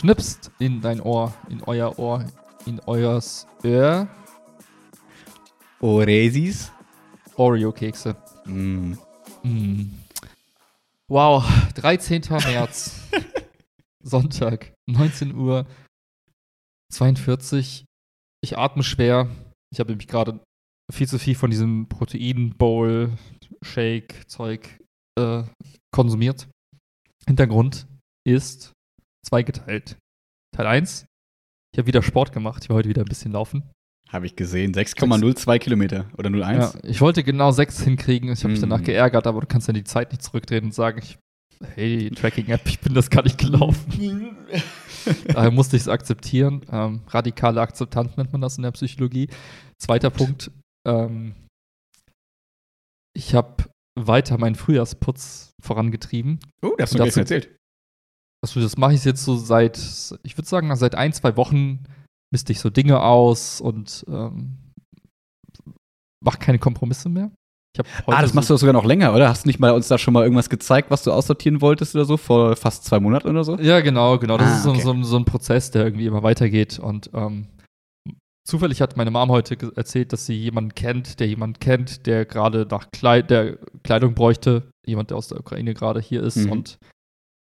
geschnipst in dein Ohr, in euer Ohr, in euers Ohr. Oresis. Oreo-Kekse. Mm. Mm. Wow, 13. März. Sonntag, 19 Uhr 42. Ich atme schwer. Ich habe nämlich gerade viel zu viel von diesem Protein-Bowl-Shake-Zeug äh, konsumiert. Hintergrund ist zweigeteilt. Teil 1. Ich habe wieder Sport gemacht. Ich war heute wieder ein bisschen laufen. Habe ich gesehen. 6,02 Kilometer oder 0,1. Ja, ich wollte genau 6 hinkriegen. Ich habe mich Mm. danach geärgert, aber du kannst ja die Zeit nicht zurückdrehen und sagen, ich, hey, Tracking-App, ich bin das gar nicht gelaufen. Daher musste ich es akzeptieren. Ähm, radikale Akzeptanz nennt man das in der Psychologie. Zweiter Punkt. Ähm, ich habe weiter meinen Frühjahrsputz vorangetrieben. Oh, das hast du dazu- erzählt. Also das mache ich jetzt so seit, ich würde sagen, seit ein, zwei Wochen misste ich so Dinge aus und ähm, mache keine Kompromisse mehr. Ah, das so- machst du sogar noch länger, oder? Hast du nicht mal uns da schon mal irgendwas gezeigt, was du aussortieren wolltest oder so, vor fast zwei Monaten oder so? Ja, genau, genau. Das Ah, ist so, okay. so, ein- so ein Prozess, der irgendwie immer weitergeht. Und ähm, zufällig hat meine Mom heute erzählt, dass sie jemanden kennt, der jemanden kennt, der gerade nach Kleid der Kleidung bräuchte. Jemand, der aus der Ukraine gerade hier ist. Mhm. Und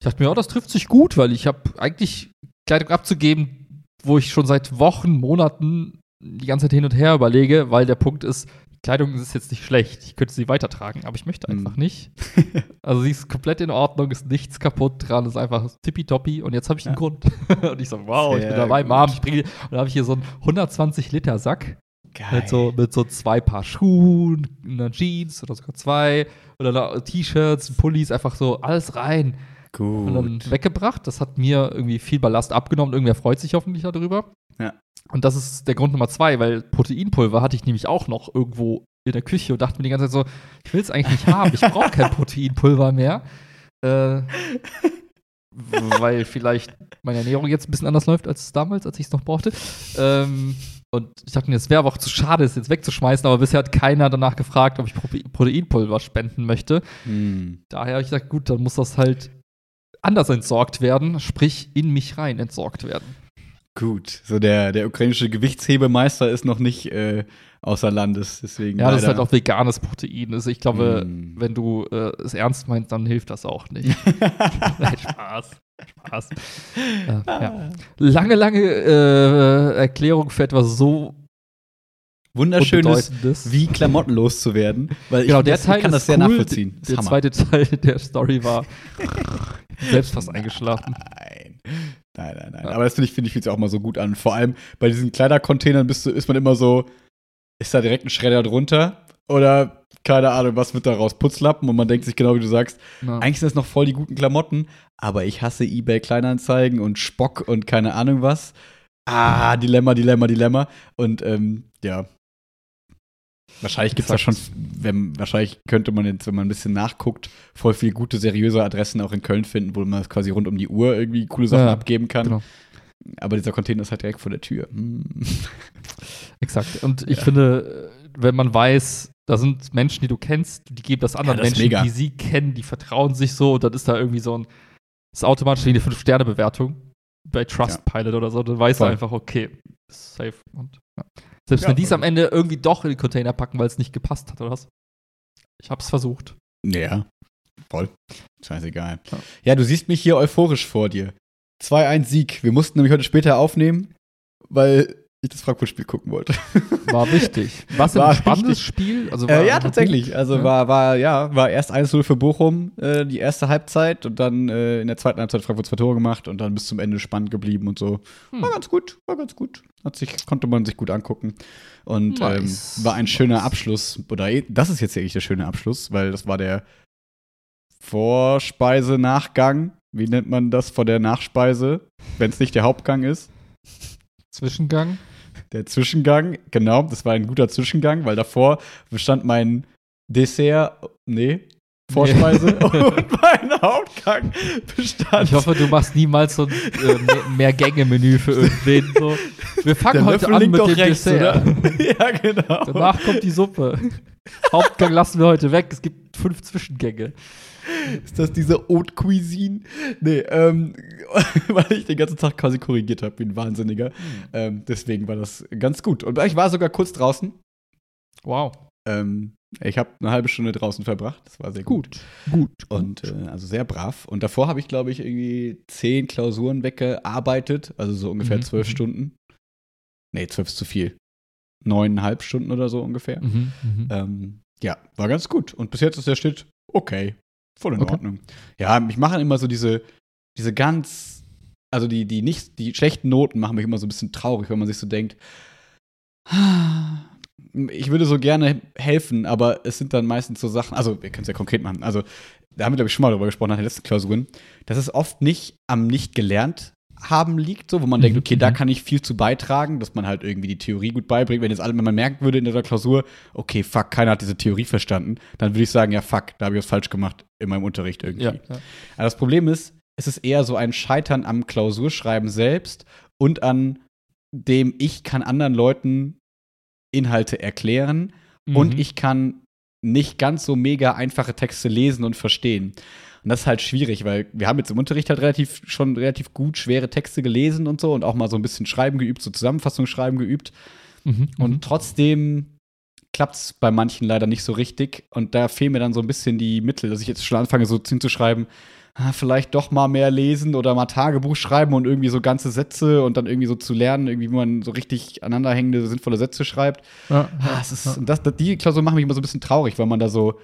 ich dachte mir, ja, das trifft sich gut, weil ich habe eigentlich Kleidung abzugeben, wo ich schon seit Wochen, Monaten die ganze Zeit hin und her überlege, weil der Punkt ist, Kleidung ist jetzt nicht schlecht. Ich könnte sie weitertragen, aber ich möchte einfach Mhm. nicht. Also sie ist komplett in Ordnung, ist nichts kaputt dran, ist einfach tippitoppi und jetzt habe ich einen Ja. Grund. und ich so, wow, ich Sehr bin dabei, gut. Mom, ich bringe, und dann habe ich hier so einen 120 Liter Sack Geil. mit so, mit so zwei Paar Schuhen, einer Jeans oder sogar zwei oder T-Shirts, Pullis, einfach so alles rein Gut. weggebracht. Das hat mir irgendwie viel Ballast abgenommen. Irgendwer freut sich hoffentlich darüber. Ja. Und das ist der Grund Nummer zwei, weil Proteinpulver hatte ich nämlich auch noch irgendwo in der Küche und dachte mir die ganze Zeit so, ich will es eigentlich nicht haben. Ich brauche kein Proteinpulver mehr. Äh, weil vielleicht meine Ernährung jetzt ein bisschen anders läuft als damals, als ich es noch brauchte. Ähm, und ich dachte mir, es wäre aber auch zu schade, es jetzt wegzuschmeißen, aber bisher hat keiner danach gefragt, ob ich Pro Proteinpulver spenden möchte. Hm. Daher habe ich gesagt, gut, dann muss das halt anders entsorgt werden, sprich in mich rein entsorgt werden. Gut. So der, der ukrainische Gewichtshebemeister ist noch nicht äh, außer Landes, deswegen. Ja, das ist halt leider- auch veganes Protein. Also ich glaube, Mm. wenn du äh, es ernst meinst, dann hilft das auch nicht. Nein, Spaß. Spaß. Äh, ja. Lange, lange äh, Erklärung für etwas so Wunderschönes, wie Klamotten loszuwerden. Weil Genau, ich der das, Teil kann das sehr cool. nachvollziehen. Das ist Der Hammer. zweite Teil der Story war selbst fast eingeschlafen. Nein. Nein, nein, nein. Ja. Aber das finde ich, finde ich, fühlt sich auch mal so gut an. Vor allem bei diesen Kleidercontainern bist du, ist man immer so, ist da direkt ein Schredder drunter? Oder, keine Ahnung, was wird daraus? Putzlappen? Und man denkt sich genau, wie du sagst, Ja. eigentlich sind das noch voll die guten Klamotten, aber ich hasse eBay Kleinanzeigen und Spock und keine Ahnung was. Ah, Dilemma, Dilemma, Dilemma. Und ähm, ja. Wahrscheinlich gibt es da schon, wenn, wahrscheinlich könnte man jetzt, wenn man ein bisschen nachguckt, voll viele gute, seriöse Adressen auch in Köln finden, wo man quasi rund um die Uhr irgendwie coole Sachen Ja, abgeben kann. genau. Aber dieser Container ist halt direkt vor der Tür. Hm. Exakt. Und ich Ja. finde, wenn man weiß, da sind Menschen, die du kennst, die geben das anderen das ist Menschen, die sie kennen, die vertrauen sich so und dann ist da irgendwie so ein, das ist automatisch wie eine 5-Sterne-Bewertung bei Trustpilot oder so, dann weißt Voll. du einfach, okay, safe. Und, ja. Selbst Ja, wenn die es am Ende irgendwie doch in den Container packen, weil es nicht gepasst hat oder was. Ich hab's versucht. Ja, voll. Scheißegal. Ja. Ja. du siehst mich hier euphorisch vor dir. 2-1 Sieg. Wir mussten nämlich heute später aufnehmen, weil ich das Frankfurt-Spiel gucken wollte. War wichtig. Was War ein spannendes wichtig. Spiel? Also Äh, ja, tatsächlich. gut? Also Ja. war, war, ja, war erst 1-0 für Bochum, äh, die erste Halbzeit und dann äh, in der zweiten Halbzeit Frankfurt zwei Tore gemacht und dann bis zum Ende spannend geblieben und so. Hm. War ganz gut, war ganz gut. Hat sich, konnte man sich gut angucken. Und Nice. ähm, war ein schöner Nice. Abschluss. Oder das ist jetzt eigentlich der schöne Abschluss, weil das war der Vorspeise-Nachgang. Wie nennt man das vor der Nachspeise, wenn es nicht der Hauptgang ist? Zwischengang. Der Zwischengang, genau, das war ein guter Zwischengang, weil davor bestand mein Dessert, nee, Vorspeise und mein Hauptgang bestand. Ich hoffe, du machst niemals so ein äh, mehr- Mehr-Gänge-Menü für irgendwen. So. Wir fangen heute an mit dem rechts, Dessert. oder? ja, genau. Danach kommt die Suppe. Hauptgang lassen wir heute weg. Es gibt fünf Zwischengänge. Ist das diese Haute Cuisine? Nee, ähm, weil ich den ganzen Tag quasi korrigiert habe, wie ein Wahnsinniger. Ähm, deswegen war das ganz gut. Und ich war sogar kurz draußen. Wow. Ähm, ich habe eine halbe Stunde draußen verbracht. Das war sehr gut. Gut. Und äh, also sehr brav. Und davor habe ich, glaube ich, irgendwie zehn Klausuren weggearbeitet. Also so ungefähr Mhm, zwölf mhm. Stunden. Nee, zwölf ist zu viel. Neuneinhalb Stunden oder so ungefähr. Mhm, mhm. Ähm, ja, war ganz gut. Und bis jetzt ist der Schnitt okay. Voll in Okay. Ordnung. Ja, mich machen immer so diese, diese ganz, also die, die nicht, die schlechten Noten machen mich immer so ein bisschen traurig, wenn man sich so denkt, ich würde so gerne helfen, aber es sind dann meistens so Sachen, also wir können es ja konkret machen. Also, da haben wir, glaube ich, schon mal drüber gesprochen nach den letzten Klausuren, dass es oft nicht am nicht gelernt haben liegt, so, wo man Mhm, denkt, okay, da mhm. kann ich viel zu beitragen, dass man halt irgendwie die Theorie gut beibringt. Wenn jetzt alle, wenn man merken würde in der Klausur, okay, fuck, keiner hat diese Theorie verstanden, dann würde ich sagen, ja, fuck, da habe ich was falsch gemacht in meinem Unterricht irgendwie. Ja, ja. Aber das Problem ist, es ist eher so ein Scheitern am Klausurschreiben selbst und an dem ich kann anderen Leuten Inhalte erklären und Mhm. ich kann nicht ganz so mega einfache Texte lesen und verstehen. Und das ist halt schwierig, weil wir haben jetzt im Unterricht halt relativ schon relativ gut schwere Texte gelesen und so und auch mal so ein bisschen Schreiben geübt, so Zusammenfassungsschreiben geübt. Mhm, Und mhm. trotzdem klappt es bei manchen leider nicht so richtig. Und da fehlen mir dann so ein bisschen die Mittel, dass ich jetzt schon anfange, so hinzuschreiben, ah, vielleicht doch mal mehr lesen oder mal Tagebuch schreiben und irgendwie so ganze Sätze und dann irgendwie so zu lernen, irgendwie, wie man so richtig aneinanderhängende, sinnvolle Sätze schreibt. ja, Ah, es ist, und das, das, die Klausur macht mich immer so ein bisschen traurig, weil man da so,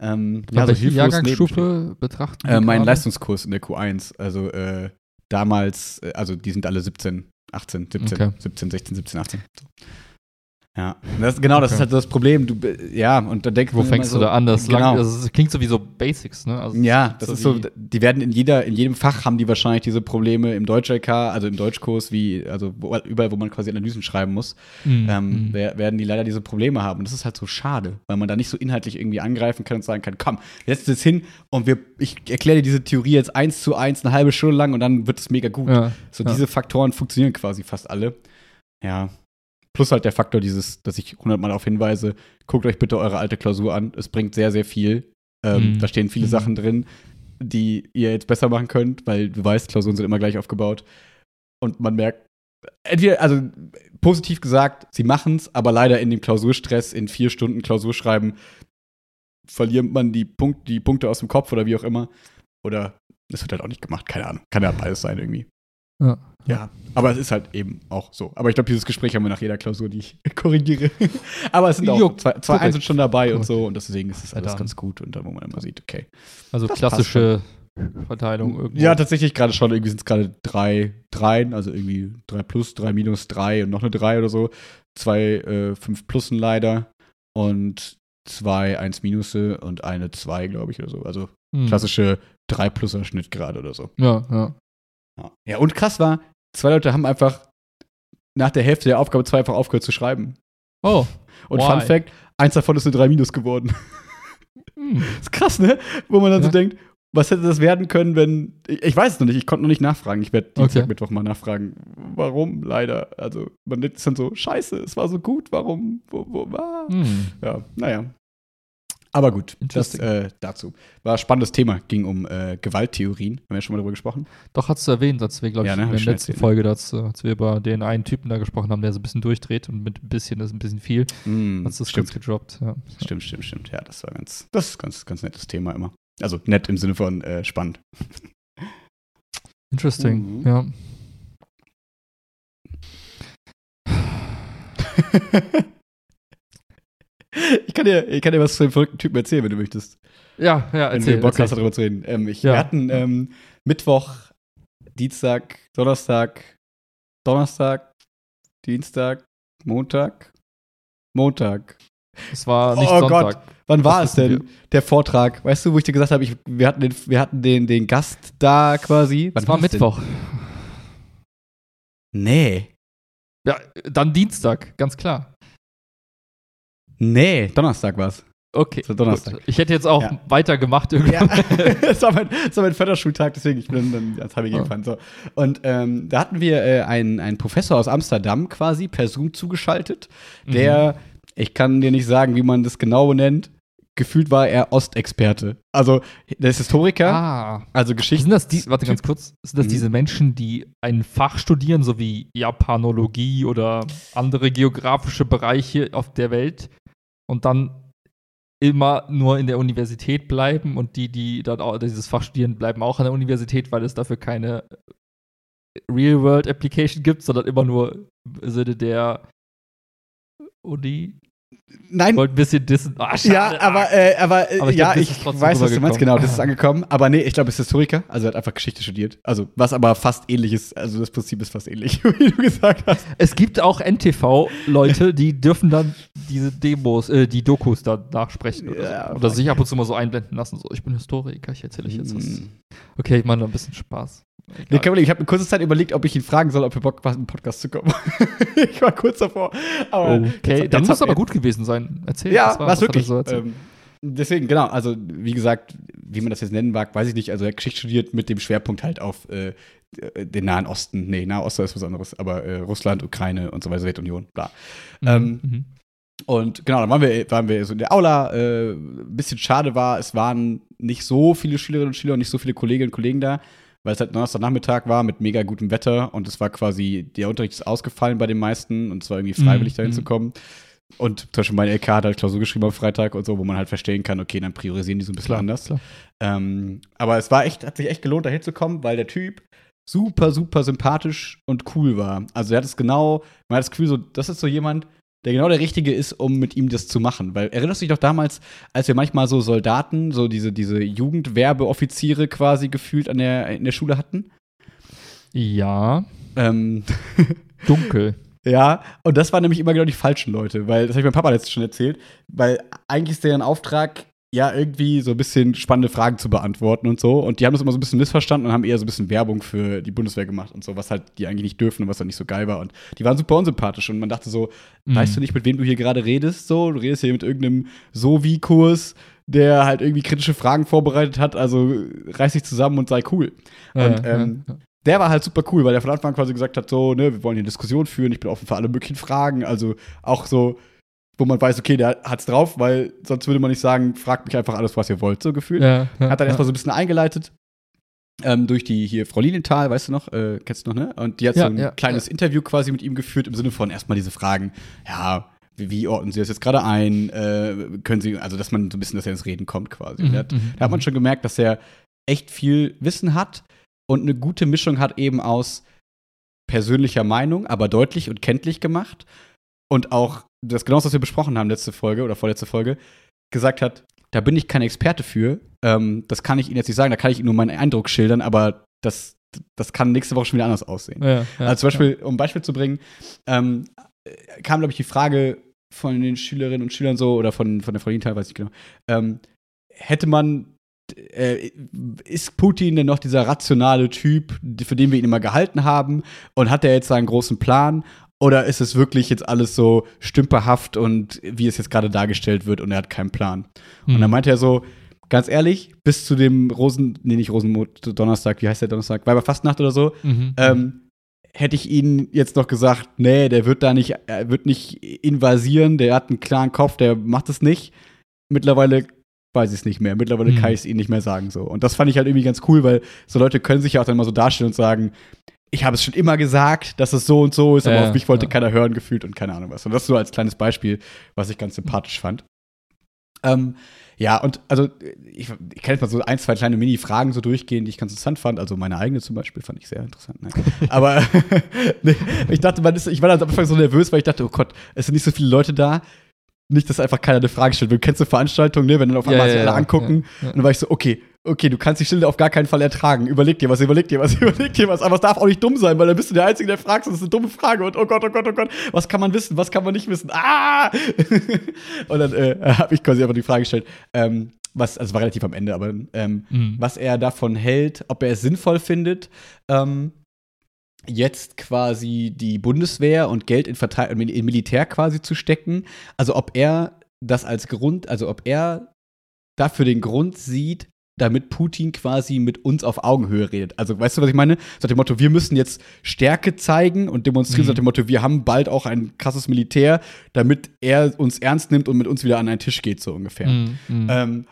ähm, ja, so welche Jahrgangsstufe betrachten? Äh, wir mein? Leistungskurs in der Q1, also äh, damals, äh, also die sind alle 17, 18, 17, Okay. 17, 16, 17, 18. So. Ja, das, genau, das Okay. ist halt das Problem. Du, ja, und da denkt Wo fängst immer du da an? Das, lang, Genau. das klingt so wie so Basics, ne? Also, ja, das ist so, die werden in jeder, in jedem Fach haben die wahrscheinlich diese Probleme im Deutsch-LK, also im Deutschkurs, wie, also überall, wo man quasi Analysen schreiben muss, Mhm, ähm, mhm. wer- werden die leider diese Probleme haben. Und das ist halt so schade, weil man da nicht so inhaltlich irgendwie angreifen kann und sagen kann, komm, setzen jetzt hin und wir, ich erkläre dir diese Theorie jetzt eins zu eins eine halbe Stunde lang und dann wird es mega gut. Ja, So ja. diese Faktoren funktionieren quasi fast alle. Ja. Plus halt der Faktor dieses, dass ich hundertmal darauf hinweise, guckt euch bitte eure alte Klausur an. Es bringt sehr, sehr viel. Ähm, Mhm. Da stehen viele Mhm. Sachen drin, die ihr jetzt besser machen könnt, weil du weißt, Klausuren sind immer gleich aufgebaut. Und man merkt, entweder, also positiv gesagt, sie machen es, aber leider in dem Klausurstress, in vier Stunden Klausurschreiben, verliert man die, Punkt, die Punkte aus dem Kopf oder wie auch immer. Oder es wird halt auch nicht gemacht, keine Ahnung. Kann ja beides sein irgendwie. Ja. Ja, aber es ist halt eben auch so. Aber ich glaube, dieses Gespräch haben wir nach jeder Klausur, die ich korrigiere. aber es sind auch Jo, zwei, zwei. Einsen schon dabei und Korrekt. so und deswegen ist es Ja, alles dann. ganz gut und dann, wo man immer sieht, okay. Also klassische Verteilung irgendwie. Ja, tatsächlich gerade schon, irgendwie sind es gerade drei Dreien, also irgendwie drei plus, drei minus, drei und noch eine drei oder so. Zwei äh, fünf Plussen leider und zwei eins Minusse und eine zwei, glaube ich, oder so. Also Mhm. klassische drei Pluser Schnitt gerade oder so. Ja, ja. Ja. ja, und krass war, zwei Leute haben einfach nach der Hälfte der Aufgabe zwei einfach aufgehört zu schreiben. Oh. Und Why? Fun Fact, eins davon ist eine 3 Minus geworden. Hm. ist krass, ne? Wo man dann so Ja. denkt, was hätte das werden können, wenn. Ich, ich weiß es noch nicht, ich konnte noch nicht nachfragen. Ich werde Dienstag, Okay. Mittwoch mal nachfragen. Warum leider? Also, man ist dann so, scheiße, es war so gut, warum? Wo, wo war? Hm. Ja, naja. Aber gut, das äh, dazu. War ein spannendes Thema, ging um äh, Gewalttheorien. Haben wir ja schon mal darüber gesprochen. Doch, hast du erwähnt, als wir, glaube ich, Ja, ne, in der letzten erzählt, ne? Folge, äh, als wir über den einen Typen da gesprochen haben, der so ein bisschen durchdreht und mit ein bisschen ist ein bisschen viel, Mm, hast du es stimmt. kurz gedroppt. Ja. Stimmt, stimmt, stimmt. Ja, das war ganz, das ist ganz, ganz nettes Thema immer. Also nett im Sinne von äh, spannend. Interesting, Mhm. ja. ich, kann dir, ich kann dir was zu dem verrückten Typen erzählen, wenn du möchtest. Ja, ja, Wenn erzähl. du Bock hast, darüber zu reden. Ähm, ich, Ja. Wir hatten ähm, Mittwoch, Dienstag, Donnerstag, Donnerstag, Dienstag, Montag, Montag. Es war nicht Oh Sonntag. Wann war es denn, wissen der Vortrag? Weißt du, wo ich dir gesagt habe, ich, wir hatten, den, wir hatten den, den Gast da quasi? Wann Es war war's denn? Mittwoch. Nee. Ja, dann Dienstag, ganz klar. Nee, Donnerstag war's. Okay. So Donnerstag. Gut. Ich hätte jetzt auch Ja. weitergemacht irgendwann. Ja, das war mein, das war mein Förderschultag, deswegen ich bin dann ans HBG Ja. gefahren. So. Und ähm, da hatten wir äh, einen, einen Professor aus Amsterdam quasi per Zoom zugeschaltet, der, ich kann dir nicht sagen, wie man das genau nennt, gefühlt war er Ostexperte. Also, der ist Historiker, Ah. also Geschichte. Sind das die, warte ganz kurz, sind das Mhm. diese Menschen, die ein Fach studieren, so wie Japanologie oder andere geografische Bereiche auf der Welt und dann immer nur in der Universität bleiben und die, die dann auch dieses Fach studieren, bleiben auch an der Universität, weil es dafür keine Real-World-Application gibt, sondern immer nur im Sinne der Uni. Nein, Ich wollte ein bisschen dissen. Schade. Ja, aber, äh, aber, äh, Aber ich ja, glaub, ich weiß, was du meinst, genau, das ist angekommen. Aber nee, ich glaube, er ist Historiker, also er hat einfach Geschichte studiert. Also, was aber fast ähnlich ist, also das Prinzip ist fast ähnlich, wie du gesagt hast. Es gibt auch NTV-Leute, die dürfen dann diese Demos, äh, die Dokus da nachsprechen oder, Ja, so. oder sich ab und zu mal so einblenden lassen. So, ich bin Historiker, ich erzähle euch jetzt was. Mm. Okay, ich meine ein bisschen Spaß. Nee, Problem. Ich habe eine kurze Zeit überlegt, ob ich ihn fragen soll, ob er Bock hat, im Podcast zu kommen. ich war kurz davor. Okay, dann muss aber gut gewesen sein. Erzähl. Ja, was war- was wirklich. so ähm, deswegen, genau, also wie gesagt, wie man das jetzt nennen mag, weiß ich nicht. Also er hat Geschichte studiert mit dem Schwerpunkt halt auf äh, den Nahen Osten. Nee, Nahe Osten ist was anderes, aber äh, Russland, Ukraine und so weiter, Sowjetunion, bla. ähm, Mhm, mhm. Und genau, dann waren wir, waren wir so in der Aula. Äh, ein bisschen schade war, es waren nicht so viele Schülerinnen und Schüler und nicht so viele Kolleginnen und Kollegen da, weil es halt Donnerstagnachmittag war mit mega gutem Wetter und es war quasi, der Unterricht ist ausgefallen bei den meisten und es war irgendwie freiwillig Mhm, dahin mhm. zu kommen. Und zum Beispiel meine LK hat halt Klausur geschrieben am Freitag und so, wo man halt verstehen kann, okay, dann priorisieren die so ein bisschen Klar, anders. klar. Ähm, aber es war echt, hat sich echt gelohnt, da hinzukommen, weil der Typ super, super sympathisch und cool war. Also er hat es genau, man hat das Gefühl, so, das ist so jemand, der genau der Richtige ist, um mit ihm das zu machen. Weil erinnerst du dich doch damals, als wir manchmal so Soldaten, so diese, diese Jugendwerbeoffiziere quasi gefühlt an der, in der Schule hatten? Ja, Ähm, dunkel. Ja, und das waren nämlich immer genau die falschen Leute, weil das habe ich meinem Papa letztens schon erzählt, weil eigentlich ist deren Auftrag, ja, irgendwie so ein bisschen spannende Fragen zu beantworten und so. Und die haben das immer so ein bisschen missverstanden und haben eher so ein bisschen Werbung für die Bundeswehr gemacht und so, was halt die eigentlich nicht dürfen und was dann nicht so geil war. Und die waren super unsympathisch und man dachte so, weißt du Mhm. nicht, mit wem du hier gerade redest? So, du redest hier mit irgendeinem So-Wie-Kurs, der halt irgendwie kritische Fragen vorbereitet hat, also reiß dich zusammen und sei cool. Ja, und ähm, ja. Der war halt super cool, weil der von Anfang an quasi gesagt hat, so, ne, wir wollen hier eine Diskussion führen, ich bin offen für alle möglichen Fragen, also auch so, wo man weiß, okay, der hat's drauf, weil sonst würde man nicht sagen, fragt mich einfach alles, was ihr wollt, so gefühlt. Ja, ja, Hat dann ja. erstmal so ein bisschen eingeleitet. Ähm, durch die hier Frau Lilienthal, weißt du noch, äh, kennst du noch, ne? Und die hat so ein kleines Interview quasi mit ihm geführt, im Sinne von erstmal diese Fragen, ja, wie, wie ordnen Sie das jetzt gerade ein? Äh, können Sie, also dass man so ein bisschen, dass er ins Reden kommt quasi. Und Mhm, hat, mhm, da hat man mhm. schon gemerkt, dass er echt viel Wissen hat und eine gute Mischung hat eben aus persönlicher Meinung, aber deutlich und kenntlich gemacht. Und auch das genau, was wir besprochen haben, letzte Folge oder vorletzte Folge, gesagt hat, da bin ich kein Experte für. Ähm, das kann ich Ihnen jetzt nicht sagen, da kann ich Ihnen nur meinen Eindruck schildern, aber das, das kann nächste Woche schon wieder anders aussehen. Ja, ja, Also zum Beispiel, um ein Beispiel zu bringen, ähm, äh, kam, glaube ich, die Frage von den Schülerinnen und Schülern so, oder von, von der Frau Lienthal, weiß ich genau, ähm, hätte man, äh, ist Putin denn noch dieser rationale Typ, für den wir ihn immer gehalten haben, und hat er jetzt seinen großen Plan? Oder ist es wirklich jetzt alles so stümperhaft und wie es jetzt gerade dargestellt wird und er hat keinen Plan? Und Mhm. dann meinte er so, ganz ehrlich, bis zu dem Rosen, nee, nicht Rosenmond, Donnerstag, wie heißt der Donnerstag? Weiberfastnacht oder so, Mhm. ähm, hätte ich ihnen jetzt noch gesagt, nee, der wird da nicht, er wird nicht invasieren, der hat einen klaren Kopf, der macht es nicht. Mittlerweile weiß ich es nicht mehr. Mittlerweile Mhm. kann ich es ihnen nicht mehr sagen so. Und das fand ich halt irgendwie ganz cool, weil so Leute können sich ja auch dann mal so darstellen und sagen, ich habe es schon immer gesagt, dass es so und so ist, aber Ja, auf mich wollte ja. keiner hören gefühlt und keine Ahnung was. Und das so als kleines Beispiel, was ich ganz sympathisch fand. Ähm, ja, und also ich, ich kann jetzt mal so ein, zwei kleine Mini-Fragen so durchgehen, die ich ganz interessant fand. Also meine eigene zum Beispiel fand ich sehr interessant. Ne? Aber nee, ich dachte, man ist, ich war dann am Anfang so nervös, weil ich dachte, oh Gott, es sind nicht so viele Leute da. Nicht, dass einfach keiner eine Frage stellt. Du kennst so Veranstaltungen, ne, wenn dann auf einmal Ja, sich alle angucken. Und dann war ich so, okay, okay, du kannst die Stille auf gar keinen Fall ertragen. Überleg dir was, überleg dir was, überleg dir was. Aber es darf auch nicht dumm sein, weil dann bist du der Einzige, der fragst und das ist eine dumme Frage. Und oh Gott, oh Gott, oh Gott, was kann man wissen, was kann man nicht wissen? Ah! und dann äh, habe ich quasi einfach die Frage gestellt, ähm, was, also es war relativ am Ende, aber ähm, Mhm. was er davon hält, ob er es sinnvoll findet, ähm, jetzt quasi die Bundeswehr und Geld in, Verteil in Militär quasi zu stecken. Also ob er das als Grund, also ob er dafür den Grund sieht, damit Putin quasi mit uns auf Augenhöhe redet. Also, weißt du, was ich meine? So dem Motto, wir müssen jetzt Stärke zeigen und demonstrieren, Mhm. so dem Motto, wir haben bald auch ein krasses Militär, damit er uns ernst nimmt und mit uns wieder an einen Tisch geht, so ungefähr. Mhm, mhm. Ähm,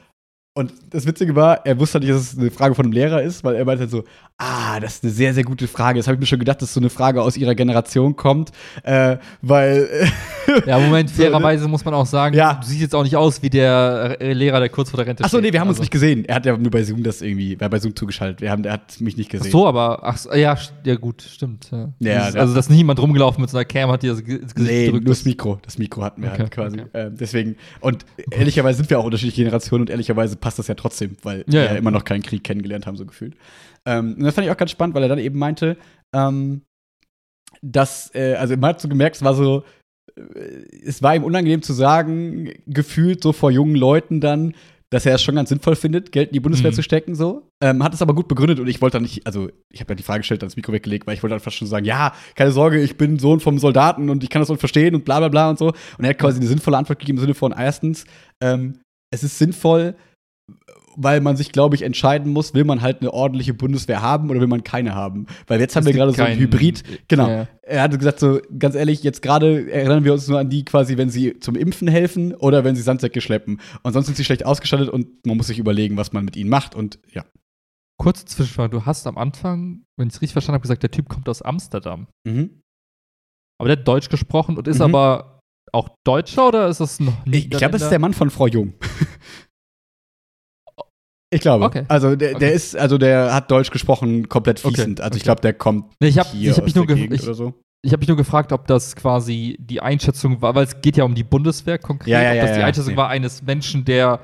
und das Witzige war, er wusste nicht, dass es eine Frage von einem Lehrer ist, weil er meinte so, ah, das ist eine sehr, sehr gute Frage. Das habe ich mir schon gedacht, dass so eine Frage aus ihrer Generation kommt, äh, weil Ja, Moment, ne? fairerweise muss man auch sagen, Ja. du siehst jetzt auch nicht aus wie der äh, Lehrer, der kurz vor der Rente Achso, nee, steht. wir haben uns Also- nicht gesehen. Er hat ja nur bei Zoom das irgendwie, war bei Zoom zugeschaltet. Wir haben, der hat mich nicht Ach gesehen. so, aber, ach so, ja, ja, gut, stimmt. Ja. Ja, ja. also, dass niemand rumgelaufen mit so einer Cam hat, die das Gesicht Nee, nur das. Mikro. Das Mikro hatten wir Okay, halt quasi. okay. Ähm, deswegen, und ehrlicherweise sind wir auch unterschiedliche Generationen und ehrlicherweise passt das ja trotzdem, weil Ja, wir ja immer noch keinen Krieg kennengelernt haben, so gefühlt. Ähm, und das fand ich auch ganz spannend, weil er dann eben meinte, ähm, dass, äh, also man hat so gemerkt, es war so, äh, es war ihm unangenehm zu sagen, gefühlt so vor jungen Leuten dann, dass er es schon ganz sinnvoll findet, Geld in die Bundeswehr Mhm. zu stecken, so. Ähm, hat es aber gut begründet und ich wollte dann nicht, also ich habe ja die Frage gestellt, dann das Mikro weggelegt, weil ich wollte einfach schon sagen, ja, keine Sorge, ich bin Sohn vom Soldaten und ich kann das und verstehen und bla bla bla und so. Und er hat quasi eine sinnvolle Antwort gegeben im Sinne von, erstens, ähm, es ist sinnvoll, weil man sich, glaube ich, entscheiden muss, will man halt eine ordentliche Bundeswehr haben oder will man keine haben? Weil jetzt haben wir gerade so ein Hybrid. Genau. Ja. Er hatte gesagt, so ganz ehrlich, jetzt gerade erinnern wir uns nur an die quasi, wenn sie zum Impfen helfen oder wenn sie Sandsäcke schleppen. Und sonst sind sie schlecht ausgestattet und man muss sich überlegen, was man mit ihnen macht. Und ja. Kurze Zwischenfrage, du hast am Anfang, wenn ich es richtig verstanden habe, gesagt, der Typ kommt aus Amsterdam. Mhm. Aber der hat Deutsch gesprochen und ist Mhm. aber auch Deutscher oder ist das ein Ich, ich glaube, es ist der Mann von Frau Jung. ich glaube. Okay. Also der, der Okay. ist, also der hat Deutsch gesprochen, komplett Okay, fließend. Also ich okay. glaube, der kommt Nee, ich habe hier ich hab mich, nur der ge- Gegend ich, oder so. ich hab mich nur gefragt, ob das quasi die Einschätzung war, weil es geht ja um die Bundeswehr konkret, Ja, ja, ob ja, das die ja, Einschätzung nee. war eines Menschen, der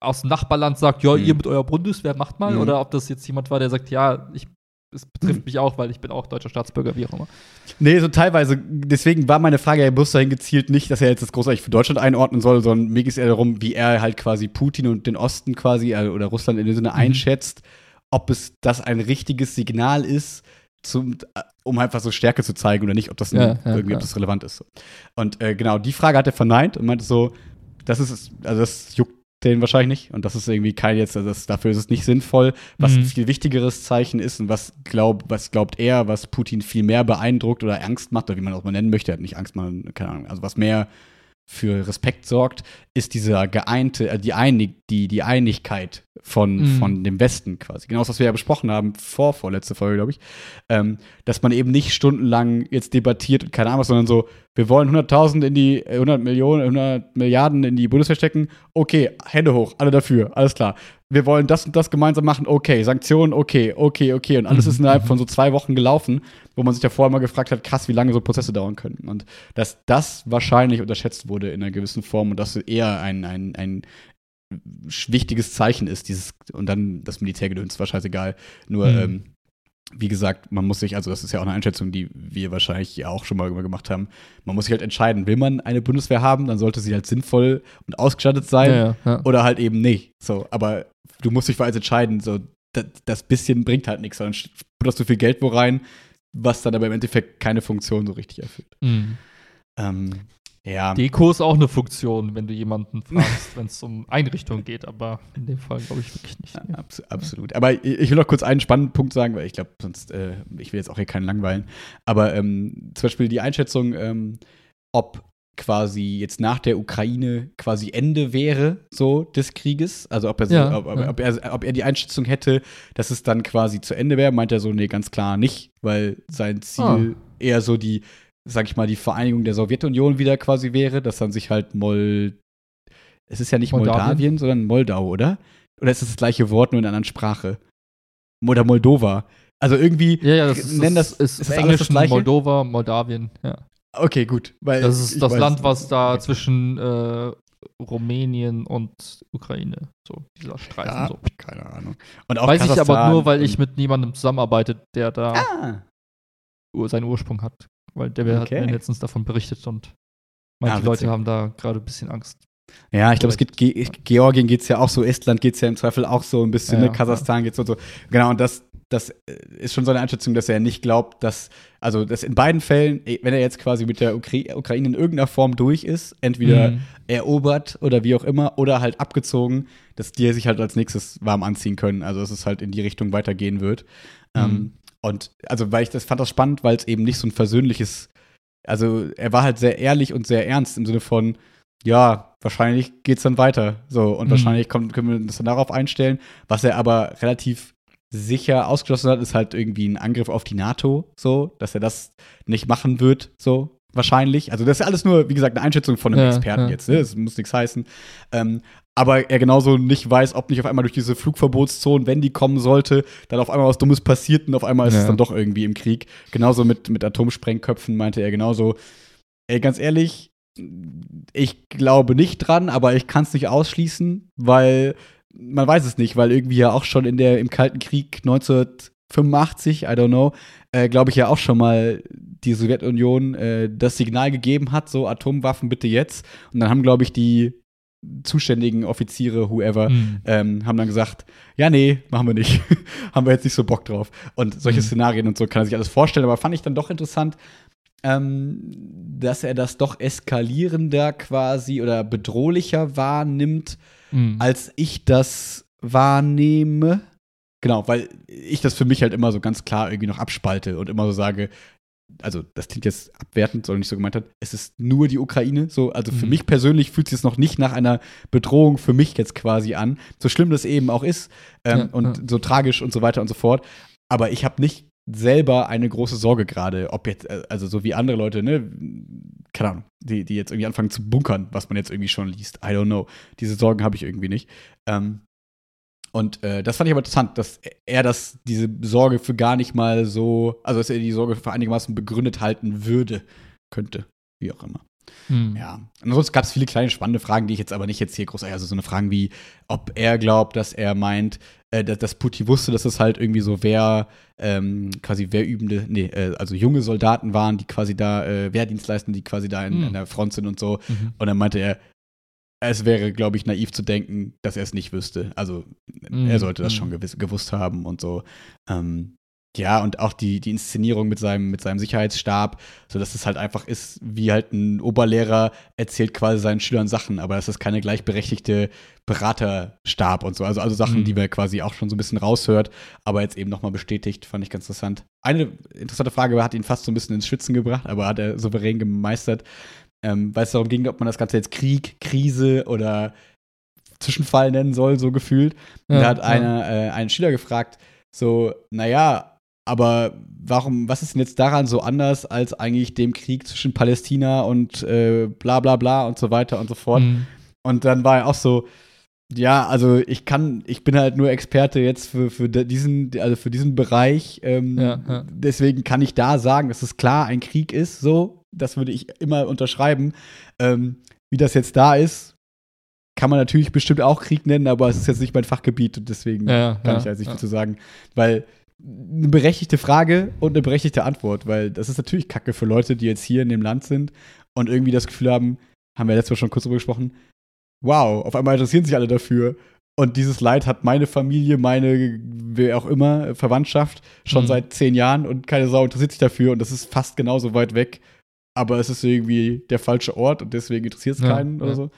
aus dem Nachbarland sagt, ja, Mhm. ihr mit eurer Bundeswehr macht mal, Mhm. oder ob das jetzt jemand war, der sagt, ja, ich, es betrifft Mhm. mich auch, weil ich bin auch deutscher Staatsbürger, wie auch immer. Nee, so teilweise. Deswegen war meine Frage ja bloß dahin gezielt nicht, dass er jetzt das großartig für Deutschland einordnen soll, sondern mir geht es eher darum, wie er halt quasi Putin und den Osten quasi äh, oder Russland in dem Sinne Mhm. einschätzt, ob es das ein richtiges Signal ist, zum, äh, um einfach so Stärke zu zeigen oder nicht, ob das Ja, ja, irgendwie ob das relevant ist. Und äh, genau, die Frage hat er verneint und meinte so, das ist es, also das juckt den wahrscheinlich nicht und das ist irgendwie kein jetzt, also das, dafür ist es nicht sinnvoll. Was ein Mhm. viel wichtigeres Zeichen ist und was, glaub, was glaubt er, was Putin viel mehr beeindruckt oder Angst macht, oder wie man auch mal nennen möchte, er hat nicht Angst machen, keine Ahnung, also was mehr für Respekt sorgt, ist dieser geeinte, äh, die, Einig, die, die Einigkeit von, Mhm. von dem Westen quasi. Genau das, was wir ja besprochen haben, vor vorletzte Folge, glaube ich. Ähm, dass man eben nicht stundenlang jetzt debattiert und keine Ahnung was, sondern so, wir wollen 100.000 in die, äh, 100 Millionen, 100 Milliarden in die Bundeswehr stecken. Okay, Hände hoch, alle dafür, alles klar. Wir wollen das und das gemeinsam machen, okay. Sanktionen, okay, okay, okay. Und alles Mhm, ist innerhalb mhm. von so zwei Wochen gelaufen, wo man sich ja vorher mal gefragt hat, krass, wie lange so Prozesse dauern können. Und dass das wahrscheinlich unterschätzt wurde in einer gewissen Form und dass eher ein, ein, ein wichtiges Zeichen ist, dieses, und dann das Militärgedöns war scheißegal. Nur, Mhm. ähm, wie gesagt, man muss sich, also das ist ja auch eine Einschätzung, die wir wahrscheinlich ja auch schon mal gemacht haben. Man muss sich halt entscheiden, will man eine Bundeswehr haben, dann sollte sie halt sinnvoll und ausgestattet sein Ja, ja, ja. oder halt eben nicht. So, aber du musst dich für eins entscheiden, so, das, das bisschen bringt halt nichts, sondern putterst du viel Geld wo rein, was dann aber im Endeffekt keine Funktion so richtig erfüllt. Mhm. Ähm, ja. Deko ist auch eine Funktion, wenn du jemanden fragst, wenn es um Einrichtungen geht, aber in dem Fall glaube ich wirklich nicht. Ja, abs absolut. Aber ich, ich will noch kurz einen spannenden Punkt sagen, weil ich glaube, sonst, äh, ich will jetzt auch hier keinen langweilen. Aber ähm, zum Beispiel die Einschätzung, ähm, ob quasi jetzt nach der Ukraine quasi Ende wäre, so des Krieges. Also ob er, so, Ja, ob, ob, ja. ob, er, ob er die Einschätzung hätte, dass es dann quasi zu Ende wäre, meint er so, nee, ganz klar nicht, weil sein Ziel Ah. eher so die, sag ich mal, die Vereinigung der Sowjetunion wieder quasi wäre, dass dann sich halt Mold es ist ja nicht Moldawien? Moldawien, sondern Moldau, oder? Oder ist das das gleiche Wort nur in einer anderen Sprache? Oder Moldova. Also irgendwie Ja, ja, das ist, nennen das, ist, ist das alles das Gleiche? Moldova, Moldawien, ja. Okay, gut. Weil Das ist das weiß- Land, was da zwischen äh, Rumänien und Ukraine, so dieser Streifen Ja, so. keine Ahnung. Und auch Weiß ich aber Kasachstan nur, weil ich mit niemandem zusammenarbeite, der da Ah, seinen Ursprung hat. Weil der hat Okay. mir letztens davon berichtet und manche Ah, Leute haben da gerade ein bisschen Angst. Ja, ich glaube, es geht Ge Georgien geht's ja auch so, Estland geht's ja im Zweifel auch so ein bisschen, Ja, ne? Kasachstan geht's und so. Genau, und das, das äh, ist schon seine Einschätzung, dass er nicht glaubt, dass, also dass in beiden Fällen, eh, wenn er jetzt quasi mit der Ukra Ukraine in irgendeiner Form durch ist, entweder mhm. erobert oder wie auch immer, oder halt abgezogen, dass die sich halt als nächstes warm anziehen können. Also dass es halt in die Richtung weitergehen wird. Mhm. Ähm, und also, weil ich das fand das spannend, weil es eben nicht so ein versöhnliches, also er war halt sehr ehrlich und sehr ernst im Sinne von, ja, wahrscheinlich geht's dann weiter. So, und mhm. wahrscheinlich kommt, können wir uns dann darauf einstellen. Was er aber relativ sicher ausgeschlossen hat, ist halt irgendwie ein Angriff auf die NATO, so, dass er das nicht machen wird, so wahrscheinlich. Also das ist alles nur, wie gesagt, eine Einschätzung von einem ja, Experten ja. jetzt. Ne? Das muss nichts heißen. Ähm, aber er genauso nicht weiß, ob nicht auf einmal durch diese Flugverbotszonen, wenn die kommen sollte, dann auf einmal was Dummes passiert und auf einmal ist ja. es dann doch irgendwie im Krieg. Genauso mit, mit Atomsprengköpfen meinte er genauso. Ey, ganz ehrlich, ich glaube nicht dran, aber ich kann es nicht ausschließen, weil man weiß es nicht, weil irgendwie ja auch schon in der, im Kalten Krieg 1985, I don't know, äh, glaube ich ja auch schon mal die Sowjetunion äh, das Signal gegeben hat, so Atomwaffen bitte jetzt. Und dann haben, glaube ich, die zuständigen Offiziere, whoever, mhm. ähm, haben dann gesagt, ja, nee, machen wir nicht. haben wir jetzt nicht so Bock drauf. Und solche mhm. Szenarien und so kann er sich alles vorstellen, aber fand ich dann doch interessant, ähm, dass er das doch eskalierender quasi oder bedrohlicher wahrnimmt, mhm. als ich das wahrnehme. Genau, weil ich das für mich halt immer so ganz klar irgendwie noch abspalte und immer so sage, also das klingt jetzt abwertend, soll nicht so gemeint hat, es ist nur die Ukraine. So, also für mhm. mich persönlich fühlt sich es noch nicht nach einer Bedrohung für mich jetzt quasi an. So schlimm das eben auch ist ähm, ja, und ja. so tragisch und so weiter und so fort. Aber ich habe nicht selber eine große Sorge gerade, ob jetzt, äh, also so wie andere Leute, ne, keine Ahnung, die, die jetzt irgendwie anfangen zu bunkern, was man jetzt irgendwie schon liest. I don't know. Diese Sorgen habe ich irgendwie nicht. Ähm, und äh, das fand ich aber interessant, dass er das, diese Sorge für gar nicht mal so, also dass er die Sorge für einigermaßen begründet halten würde, könnte, wie auch immer. Hm. Ja. Und ansonsten gab es viele kleine spannende Fragen, die ich jetzt aber nicht jetzt hier groß, also so eine Fragen wie, ob er glaubt, dass er meint, äh, dass, dass Putin wusste, dass es halt irgendwie so wer, ähm, quasi Wehrübende, nee, äh, also junge Soldaten waren, die quasi da äh, Wehrdienst leisten, die quasi da in, hm. in der Front sind und so. Mhm. Und dann meinte er, es wäre, glaube ich, naiv zu denken, dass er es nicht wüsste. Also mm, er sollte das schon gewiss, gewusst haben und so. Ähm, ja, und auch die, die Inszenierung mit seinem, mit seinem Sicherheitsstab, so dass es halt einfach ist, wie halt ein Oberlehrer erzählt quasi seinen Schülern Sachen, aber es ist keine gleichberechtigte Beraterstab und so. Also, also Sachen, mhm. die man quasi auch schon so ein bisschen raushört, aber jetzt eben nochmal bestätigt, fand ich ganz interessant. Eine interessante Frage hat ihn fast so ein bisschen ins Schwitzen gebracht, aber hat er souverän gemeistert ähm, weil es darum ging, ob man das Ganze jetzt Krieg, Krise oder Zwischenfall nennen soll, so gefühlt. Ja, da hat ja. einer, äh, einen Schüler gefragt, so, naja, aber warum, was ist denn jetzt daran so anders als eigentlich dem Krieg zwischen Palästina und äh, bla bla bla und so weiter und so fort? Mhm. Und dann war er auch so, ja, also ich kann, ich bin halt nur Experte jetzt für, für diesen, also für diesen Bereich. Ähm, ja. Deswegen kann ich da sagen, dass es klar ein Krieg ist, so das würde ich immer unterschreiben. Ähm, wie das jetzt da ist, kann man natürlich bestimmt auch Krieg nennen, aber es ist jetzt nicht mein Fachgebiet und deswegen ja, kann ja, ich da nicht ja. viel zu sagen. Weil eine berechtigte Frage und eine berechtigte Antwort, weil das ist natürlich Kacke für Leute, die jetzt hier in dem Land sind und irgendwie das Gefühl haben, haben wir letztes Mal schon kurz drüber gesprochen, wow, auf einmal interessieren sich alle dafür. Und dieses Leid hat meine Familie, meine, wer auch immer, Verwandtschaft schon mhm. seit zehn Jahren und keine Sau interessiert sich dafür und das ist fast genauso weit weg aber es ist irgendwie der falsche Ort und deswegen interessiert es keinen ja, oder so.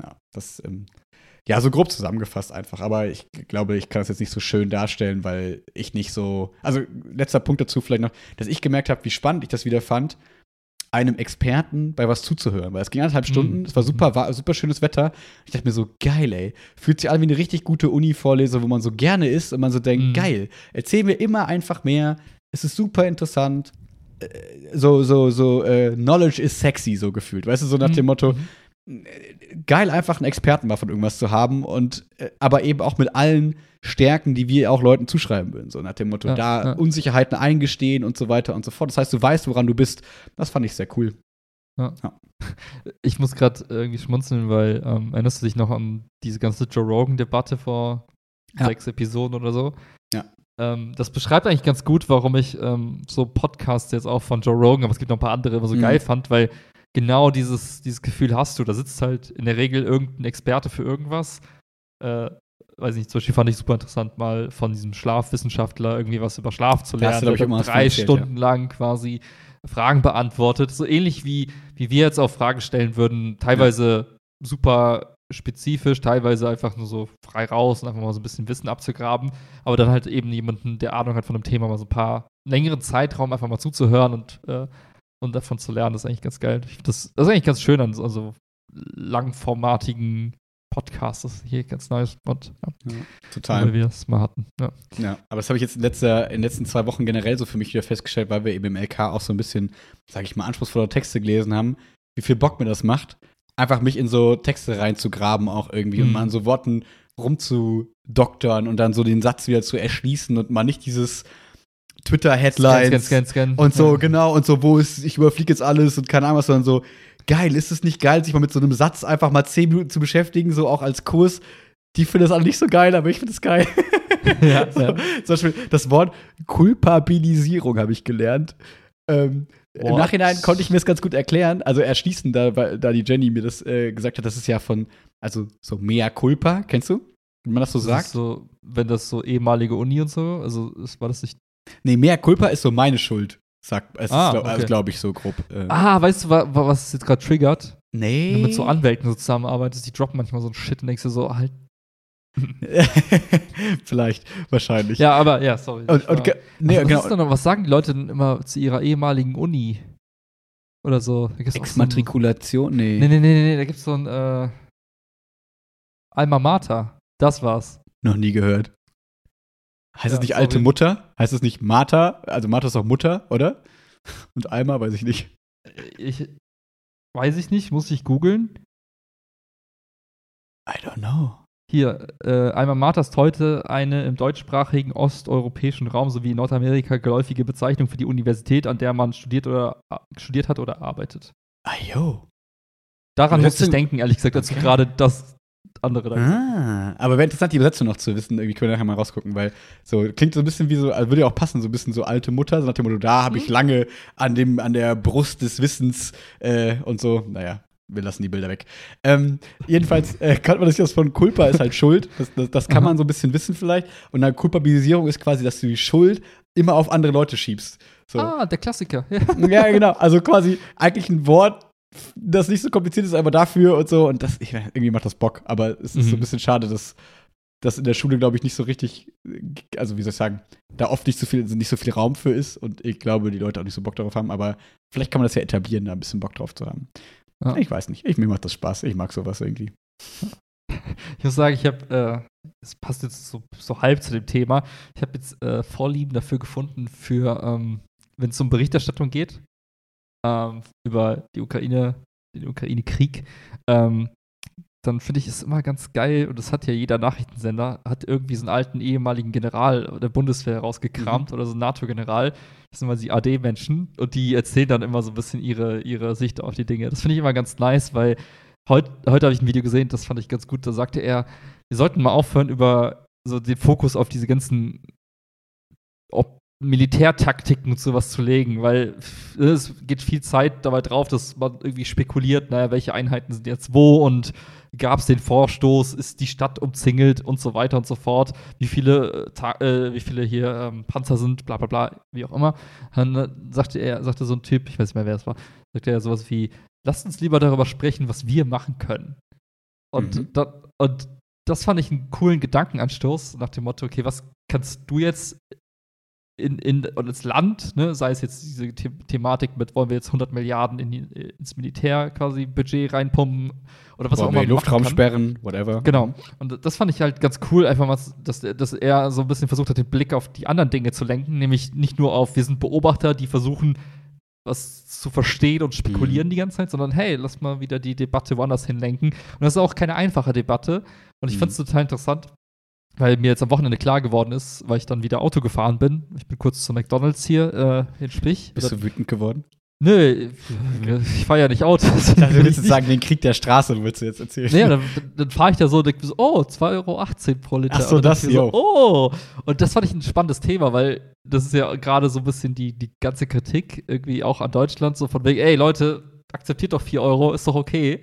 Ja, das, ähm, ja, so grob zusammengefasst einfach. Aber ich glaube, ich kann das jetzt nicht so schön darstellen, weil ich nicht so. Also, letzter Punkt dazu vielleicht noch, dass ich gemerkt habe, wie spannend ich das wieder fand, einem Experten bei was zuzuhören. Weil es ging anderthalb mhm. Stunden, es war super, war super schönes Wetter. Ich dachte mir so, geil, ey. Fühlt sich an wie eine richtig gute Uni-Vorlesung, wo man so gerne ist und man so denkt, mhm. geil, erzähl mir immer einfach mehr. Es ist super interessant so, so, so, äh, Knowledge is sexy, so gefühlt. Weißt du, so nach dem Motto, mhm. geil, einfach einen Experten mal von irgendwas zu haben und äh, aber eben auch mit allen Stärken, die wir auch Leuten zuschreiben würden. So nach dem Motto, ja, da ja. Unsicherheiten eingestehen und so weiter und so fort. Das heißt, du weißt, woran du bist. Das fand ich sehr cool. Ja. Ich muss gerade irgendwie schmunzeln, weil ähm, erinnerst du dich noch an diese ganze Joe Rogan-Debatte vor sechs Episoden oder so? Ja. Ähm, das beschreibt eigentlich ganz gut, warum ich ähm, so Podcasts jetzt auch von Joe Rogan, aber es gibt noch ein paar andere, immer so mhm. geil fand, weil genau dieses, dieses Gefühl hast du. Da sitzt halt in der Regel irgendein Experte für irgendwas. Äh, weiß nicht, zum Beispiel fand ich super interessant, mal von diesem Schlafwissenschaftler irgendwie was über Schlaf zu lernen. glaub ich, was drei erzählt, Stunden lang quasi Fragen beantwortet. So ähnlich wie, wie wir jetzt auch Fragen stellen würden, teilweise super spezifisch, teilweise einfach nur so frei raus und einfach mal so ein bisschen Wissen abzugraben, aber dann halt eben jemanden, der Ahnung hat von einem Thema, mal so ein paar längeren Zeitraum einfach mal zuzuhören und, äh, und davon zu lernen, das ist eigentlich ganz geil. Das, das ist eigentlich ganz schön an so also langformatigen Podcasts. Das ist hier ganz neues Mod, ja, Total. weil wir das mal hatten. Ja. Ja, aber das habe ich jetzt in, letzter, in den letzten zwei Wochen generell so für mich wieder festgestellt, weil wir eben im LK auch so ein bisschen, sage ich mal, anspruchsvollere Texte gelesen haben, wie viel Bock mir das macht, einfach mich in so Texte reinzugraben auch irgendwie und Mhm. mal an so Worten rumzudoktern und dann so den Satz wieder zu erschließen und mal nicht dieses Twitter-Headlines und so, Ja. genau, und so, wo ist, ich überfliege jetzt alles und keine Ahnung was, sondern so, geil, ist es nicht geil, sich mal mit so einem Satz einfach mal zehn Minuten zu beschäftigen, so auch als Kurs. Die finden das alle nicht so geil, aber ich finde es geil. Ja, so, ja. Zum Beispiel das Wort Kulpabilisierung habe ich gelernt. Ähm, Im What? Nachhinein konnte ich mir das ganz gut erklären, also erschließen, da, da die Jenny mir das äh, gesagt hat, das ist ja von, also so mea culpa, kennst du? Wie man das so Das sagt? so, wenn das so ehemalige Uni und so, also ist, war das nicht. Nee, mea culpa ist so meine Schuld, sagt, es Ah, ist, glaub- okay. also, glaube ich, so grob. Äh, Ah, weißt du, wa, wa, was es jetzt gerade triggert? nee. Wenn du mit so Anwälten so zusammenarbeitest, die droppen manchmal so ein Shit und denkst du so, halt. Vielleicht, wahrscheinlich. Ja, aber ja, sorry. Und, und nee, was, genau. noch, was sagen die Leute denn immer zu ihrer ehemaligen Uni? Oder so. Auch so Exmatrikulation? Nee. Nee, nee, nee, nee, da gibt's so ein äh, Alma Mater. Das war's. Noch nie gehört. Heißt Ja, es nicht alte sorry. Mutter? Heißt es nicht Martha? Also Martha ist auch Mutter, oder? Und Alma, weiß ich nicht. Ich weiß ich nicht, muss ich googeln. I don't know. Hier, äh, Alma Mater ist heute eine im deutschsprachigen osteuropäischen Raum sowie in Nordamerika geläufige Bezeichnung für die Universität, an der man studiert oder äh, studiert hat oder arbeitet. Ah, yo. Daran musste ich denken, ehrlich gesagt, als Okay. gerade das andere da Ah, aber wäre interessant, die Übersetzung noch zu wissen. Irgendwie können wir nachher mal rausgucken, weil so klingt so ein bisschen wie so, also würde ja auch passen, so ein bisschen so alte Mutter, so nach dem Motto, da habe ich Mhm. lange an, dem, an der Brust des Wissens äh, und so. Naja, wir lassen die Bilder weg. Ähm, jedenfalls äh, kann man das jetzt von Culpa ist halt Schuld. Das, das, das kann man so ein bisschen wissen vielleicht. Und dann Kulpabilisierung ist quasi, dass du die Schuld immer auf andere Leute schiebst. So. Ah, der Klassiker. Ja. Genau. Also quasi eigentlich ein Wort, das nicht so kompliziert ist, aber dafür und so. Und das, ich, irgendwie macht das Bock. Aber es ist so ein Mhm. bisschen schade, dass das in der Schule, glaube ich, nicht so richtig, also wie soll ich sagen, da oft nicht so viel, nicht so viel Raum für ist. Und ich glaube, die Leute auch nicht so Bock darauf haben. Aber vielleicht kann man das ja etablieren, da ein bisschen Bock drauf zu haben. Ja. Ich weiß nicht. Ich, mir macht das Spaß. Ich mag sowas irgendwie. Ich muss sagen, ich habe, äh, es passt jetzt so, so halb zu dem Thema. Ich habe jetzt äh, Vorlieben dafür gefunden, für, ähm, wenn es um Berichterstattung geht, ähm, über die Ukraine, den Ukraine-Krieg, ähm, dann finde ich es immer ganz geil, und das hat ja jeder Nachrichtensender, hat irgendwie so einen alten ehemaligen General der Bundeswehr rausgekramt oder so einen NATO-General. Das sind immer die AD-Menschen und die erzählen dann immer so ein bisschen ihre, ihre Sicht auf die Dinge. Das finde ich immer ganz nice, weil Heut, heute habe ich ein Video gesehen, das fand ich ganz gut. Da sagte er, wir sollten mal aufhören, über so den Fokus auf diese ganzen ob Militärtaktiken und sowas zu legen, weil f- es geht viel Zeit dabei drauf, dass man irgendwie spekuliert, naja, welche Einheiten sind jetzt wo und gab es den Vorstoß, ist die Stadt umzingelt und so weiter und so fort, wie viele, äh, äh, wie viele hier ähm, Panzer sind, bla bla bla, wie auch immer. Dann äh, sagte er, sagte so ein Typ, ich weiß nicht mehr, wer es war, sagte er sowas wie, lasst uns lieber darüber sprechen, was wir machen können. Und, Mhm. da, und das fand ich einen coolen Gedankenanstoß nach dem Motto, okay, was kannst du jetzt in, in, und als Land, ne, sei es jetzt diese The Thematik mit, wollen wir jetzt 100 Milliarden in die, ins Militär quasi Budget reinpumpen oder was Wollen auch immer. Luftraum sperren, whatever. Genau. Und das fand ich halt ganz cool, einfach mal, dass, dass er so ein bisschen versucht hat, den Blick auf die anderen Dinge zu lenken, nämlich nicht nur auf, wir sind Beobachter, die versuchen, was zu verstehen und spekulieren Mhm. die ganze Zeit, sondern hey, lass mal wieder die Debatte woanders hinlenken. Und das ist auch keine einfache Debatte. Und ich Mhm. fand es total interessant, weil mir jetzt am Wochenende klar geworden ist, weil ich dann wieder Auto gefahren bin. Ich bin kurz zu McDonalds hier äh, in Spich. Bist du wütend geworden? Nö, ich fahre ja nicht Auto. Ich dachte, du willst jetzt sagen, den Krieg der Straße, willst du jetzt erzählen. Nee, dann, dann fahre ich da so und denke mir so, oh, 2,18 Euro pro Liter. Ach so, das, jo. so, Oh, und das fand ich ein spannendes Thema, weil das ist ja gerade so ein bisschen die, die ganze Kritik irgendwie auch an Deutschland, so von wegen, ey Leute, akzeptiert doch 4 Euro, ist doch okay.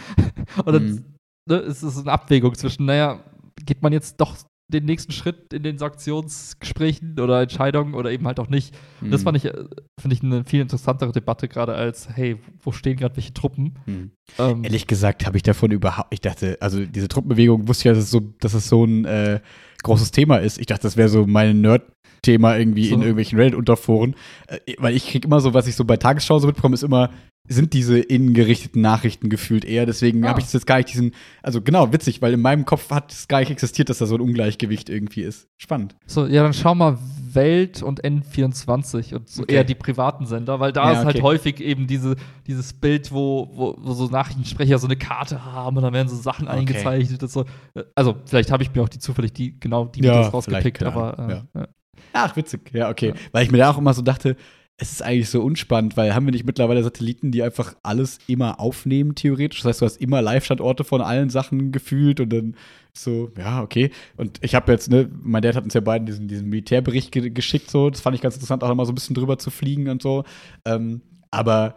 und dann Mhm. ne, ist es eine Abwägung zwischen, naja, geht man jetzt doch den nächsten Schritt in den Sanktionsgesprächen oder Entscheidungen oder eben halt auch nicht. Mhm. Das fand ich, äh, finde ich, eine viel interessantere Debatte gerade als, hey, wo stehen gerade welche Truppen? Mhm. Ähm, Ehrlich gesagt habe ich davon überhaupt, ich dachte, also diese Truppenbewegung wusste ich ja, dass es so, dass es so ein äh, großes Thema ist. Ich dachte, das wäre so mein Nerd- Thema irgendwie so. in irgendwelchen Reddit-Unterforen. Äh, weil ich kriege immer so, was ich so bei Tagesschau so mitbekomme, ist immer, sind diese innengerichteten Nachrichten gefühlt eher. Deswegen ah. habe ich das jetzt gar nicht diesen, also genau, witzig, weil in meinem Kopf hat es gar nicht existiert, dass da so ein Ungleichgewicht irgendwie ist. Spannend. So, ja, dann schau mal Welt und N24 und so okay. eher die privaten Sender, weil da ja, ist halt okay. häufig eben diese, dieses Bild, wo, wo, wo, so Nachrichtensprecher so eine Karte haben und dann werden so Sachen okay. eingezeichnet und so. Also, vielleicht habe ich mir auch die zufällig die, genau die ja, rausgepickt, aber äh, ja. Ach, witzig. Ja, okay. Weil ich mir da auch immer so dachte, es ist eigentlich so unspannend, weil haben wir nicht mittlerweile Satelliten, die einfach alles immer aufnehmen, theoretisch? Das heißt, du hast immer Live-Standorte von allen Sachen gefühlt und dann so, ja, okay. Und ich habe jetzt, ne, mein Dad hat uns ja beiden diesen, diesen Militärbericht ge geschickt, so. Das fand ich ganz interessant, auch nochmal so ein bisschen drüber zu fliegen und so. Ähm, aber,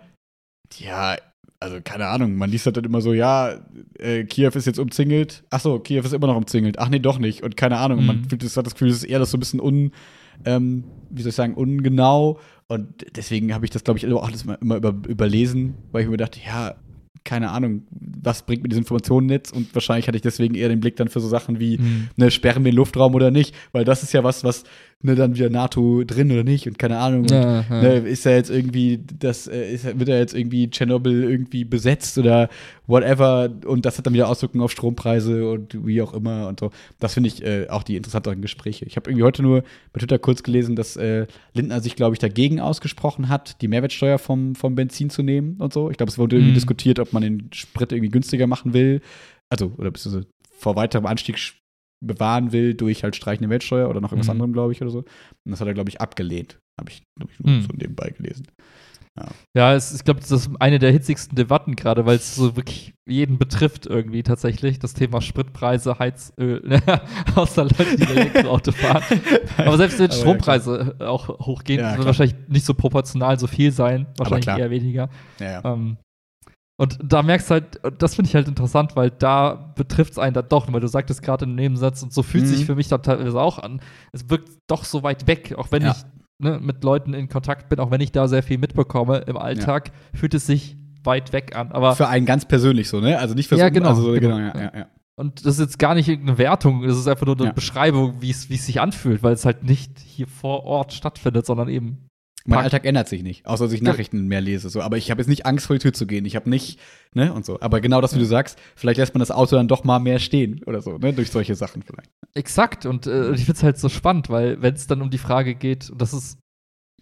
ja, also keine Ahnung, man liest halt dann immer so, ja, äh, Kiew ist jetzt umzingelt. Ach so, Kiew ist immer noch umzingelt. Ach nee, doch nicht. Und keine Ahnung, mhm. man fühlt, das hat das Gefühl, es ist eher das so ein bisschen un, ähm, wie soll ich sagen, ungenau. Und deswegen habe ich das, glaube ich, auch alles immer über, überlesen, weil ich mir dachte, ja, keine Ahnung, was bringt mir diese Informationen jetzt? Und wahrscheinlich hatte ich deswegen eher den Blick dann für so Sachen wie, mhm. ne, sperren wir den Luftraum oder nicht? Weil das ist ja was, was, ne, dann wieder NATO drin oder nicht und keine Ahnung. Ja, und, ja. Ne, ist er jetzt irgendwie, das, äh, ist, wird er jetzt irgendwie Tschernobyl irgendwie besetzt oder whatever? Und das hat dann wieder Auswirkungen auf Strompreise und wie auch immer und so. Das finde ich äh, auch die interessanteren Gespräche. Ich habe irgendwie heute nur bei Twitter kurz gelesen, dass äh, Lindner sich, glaube ich, dagegen ausgesprochen hat, die Mehrwertsteuer vom, vom Benzin zu nehmen und so. Ich glaube, es wurde irgendwie mhm. diskutiert, ob man den Sprit irgendwie günstiger machen will. Also, oder beziehungsweise vor weiterem Anstieg bewahren will durch halt streichende Mehrwertsteuer oder noch irgendwas mhm. anderem, glaube ich, oder so. Und das hat er, glaube ich, abgelehnt. Habe ich, glaub ich, nur mhm. so nebenbei gelesen. Ja, ja es, ich glaube, das ist eine der hitzigsten Debatten gerade, weil es so wirklich jeden betrifft irgendwie tatsächlich. Das Thema Spritpreise, Heizöl, außer Leute, die Elektroauto fahren. Aber selbst wenn Strompreise auch hochgehen, ja, wird wahrscheinlich nicht so proportional so viel sein. Wahrscheinlich eher weniger. Ja, ähm, und da merkst du halt, das finde ich halt interessant, weil da betrifft es einen dann doch, weil du sagtest gerade im Nebensatz, und so fühlt mhm. sich für mich dann teilweise auch an. Es wirkt doch so weit weg, auch wenn ja. ich ne, mit Leuten in Kontakt bin, auch wenn ich da sehr viel mitbekomme im Alltag, ja. fühlt es sich weit weg an. Aber für einen ganz persönlich so, ne? Also nicht für ja, genau, also, genau, genau ja, ja, Und das ist jetzt gar nicht irgendeine Wertung, das ist einfach nur eine Beschreibung, wie es sich anfühlt, weil es halt nicht hier vor Ort stattfindet, sondern eben mein Alltag ändert sich nicht, außer dass ich Nachrichten mehr lese. So. Aber ich habe jetzt nicht Angst, vor die Tür zu gehen. Ich habe nicht, ne, und so. Aber genau das, wie du sagst, vielleicht lässt man das Auto dann doch mal mehr stehen oder so, ne, durch solche Sachen vielleicht. Exakt. Und äh, ich finde es halt so spannend, weil wenn es dann um die Frage geht, und das ist,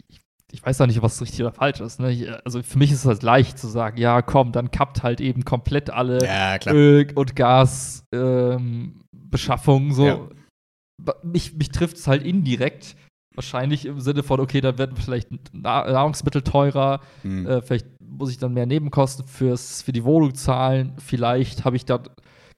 ich, ich weiß auch nicht, was richtig oder falsch ist, ne? Ich, also für mich ist es halt leicht zu sagen, ja, komm, dann kappt halt eben komplett alle ja, Öl- und Gasbeschaffungen ähm, so. Ja. Mich, mich trifft es halt indirekt Wahrscheinlich im Sinne von, okay, dann werden vielleicht Nahrungsmittel teurer, mhm. äh, vielleicht muss ich dann mehr Nebenkosten fürs, für die Wohnung zahlen, vielleicht habe ich dann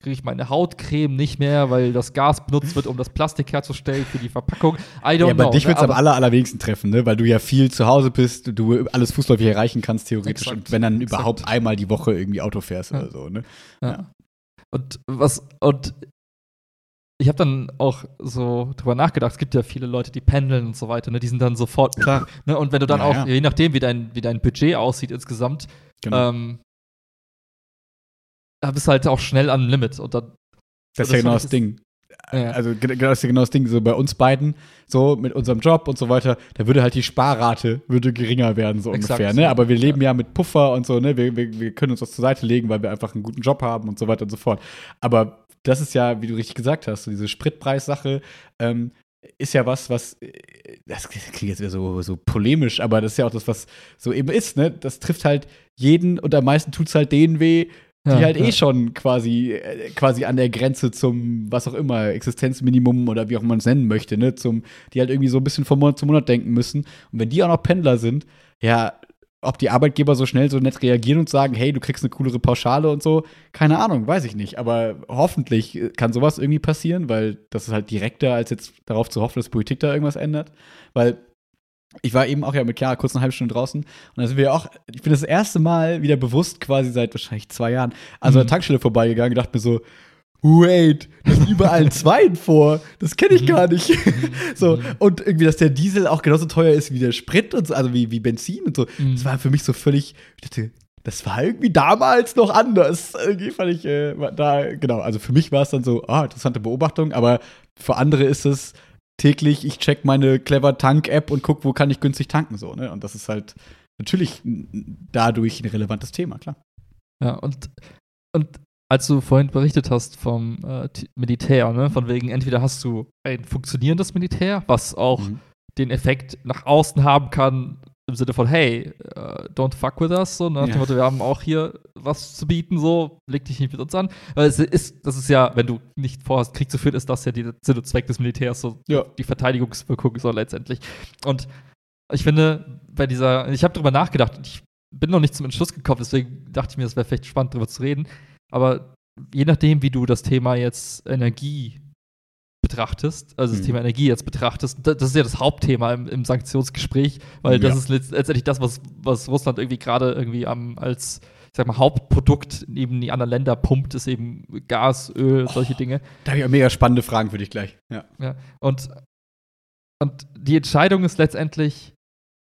kriege ich meine Hautcreme nicht mehr, weil das Gas benutzt wird, um das Plastik herzustellen für die Verpackung. I don't ja, aber know, dich wird es ne? am aller, allerwenigsten treffen, ne? weil du ja viel zu Hause bist, du alles fußläufig erreichen kannst, theoretisch. Exakt, und wenn dann exakt. überhaupt einmal die Woche irgendwie Auto fährst ja. oder so. Ne? Ja. Und was, und ich habe dann auch so drüber nachgedacht, es gibt ja viele Leute, die pendeln und so weiter, ne? die sind dann sofort klar. Ne? Und wenn du dann ja, auch, ja. je nachdem, wie dein, wie dein Budget aussieht insgesamt, genau. ähm, da bist du halt auch schnell am Limit. Und dann, das ist ja genau das Ding. Ja. Also genau das ist ja genau das Ding, so bei uns beiden, so mit unserem Job und so weiter, da würde halt die Sparrate würde geringer werden, so Exakt, ungefähr, ne? Aber wir leben ja. ja mit Puffer und so, ne? Wir, wir, wir können uns das zur Seite legen, weil wir einfach einen guten Job haben und so weiter und so fort. Aber das ist ja, wie du richtig gesagt hast, so diese Spritpreissache ähm, ist ja was, was, äh, das klingt jetzt wieder so, so polemisch, aber das ist ja auch das, was so eben ist, ne? Das trifft halt jeden und am meisten tut es halt denen weh, die ja, halt eh ja. schon quasi, äh, quasi an der Grenze zum, was auch immer, Existenzminimum oder wie auch man es nennen möchte, ne? Zum, die halt irgendwie so ein bisschen von Monat zu Monat denken müssen. Und wenn die auch noch Pendler sind, ja, ob die Arbeitgeber so schnell so nett reagieren und sagen, hey, du kriegst eine coolere Pauschale und so, keine Ahnung, weiß ich nicht. Aber hoffentlich kann sowas irgendwie passieren, weil das ist halt direkter, als jetzt darauf zu hoffen, dass Politik da irgendwas ändert. Weil ich war eben auch ja mit Chiara kurz eine halbe Stunde draußen und da sind wir auch, ich bin das erste Mal wieder bewusst quasi seit wahrscheinlich zwei Jahren an so einer mhm. Tankstelle vorbeigegangen und dachte mir so, wait, da ist überall ein Zweien vor. Das kenne ich gar nicht. so, und irgendwie, dass der Diesel auch genauso teuer ist wie der Sprit und so, also wie, wie Benzin und so. Mhm. Das war für mich so völlig, ich dachte, das war irgendwie damals noch anders. Irgendwie fand ich äh, da, genau, also für mich war es dann so, ah, interessante Beobachtung, aber für andere ist es täglich, ich check meine Clever Tank-App und guck, wo kann ich günstig tanken, so, ne? Und das ist halt natürlich dadurch ein relevantes Thema, klar. Ja, und, und als du vorhin berichtet hast vom äh, Militär, ne, von wegen, entweder hast du ein funktionierendes Militär, was auch Mhm. den Effekt nach außen haben kann, im Sinne von, hey, äh, don't fuck with us, so, ne, Ja. wir haben auch hier was zu bieten, so, leg dich nicht mit uns an. Weil es ist, das ist ja, wenn du nicht vorhast, Krieg zu führen, ist das ja der Sinn und Zweck des Militärs, so Ja. die Verteidigungswirkung so letztendlich. Und ich finde, bei dieser, ich habe drüber nachgedacht, ich bin noch nicht zum Entschluss gekommen, deswegen dachte ich mir, es wäre vielleicht spannend, drüber zu reden. Aber je nachdem, wie du das Thema jetzt Energie betrachtest, also das Mhm. Thema Energie jetzt betrachtest, da- das ist ja das Hauptthema im, im Sanktionsgespräch, weil das Ja. ist letzt- letztendlich das, was, was Russland irgendwie gerade irgendwie am, als, ich sag mal, Hauptprodukt neben die anderen Länder pumpt, ist eben Gas, Öl, solche Dinge. Da habe ich auch mega spannende Fragen für dich gleich. Ja. Ja, und, und die Entscheidung ist letztendlich,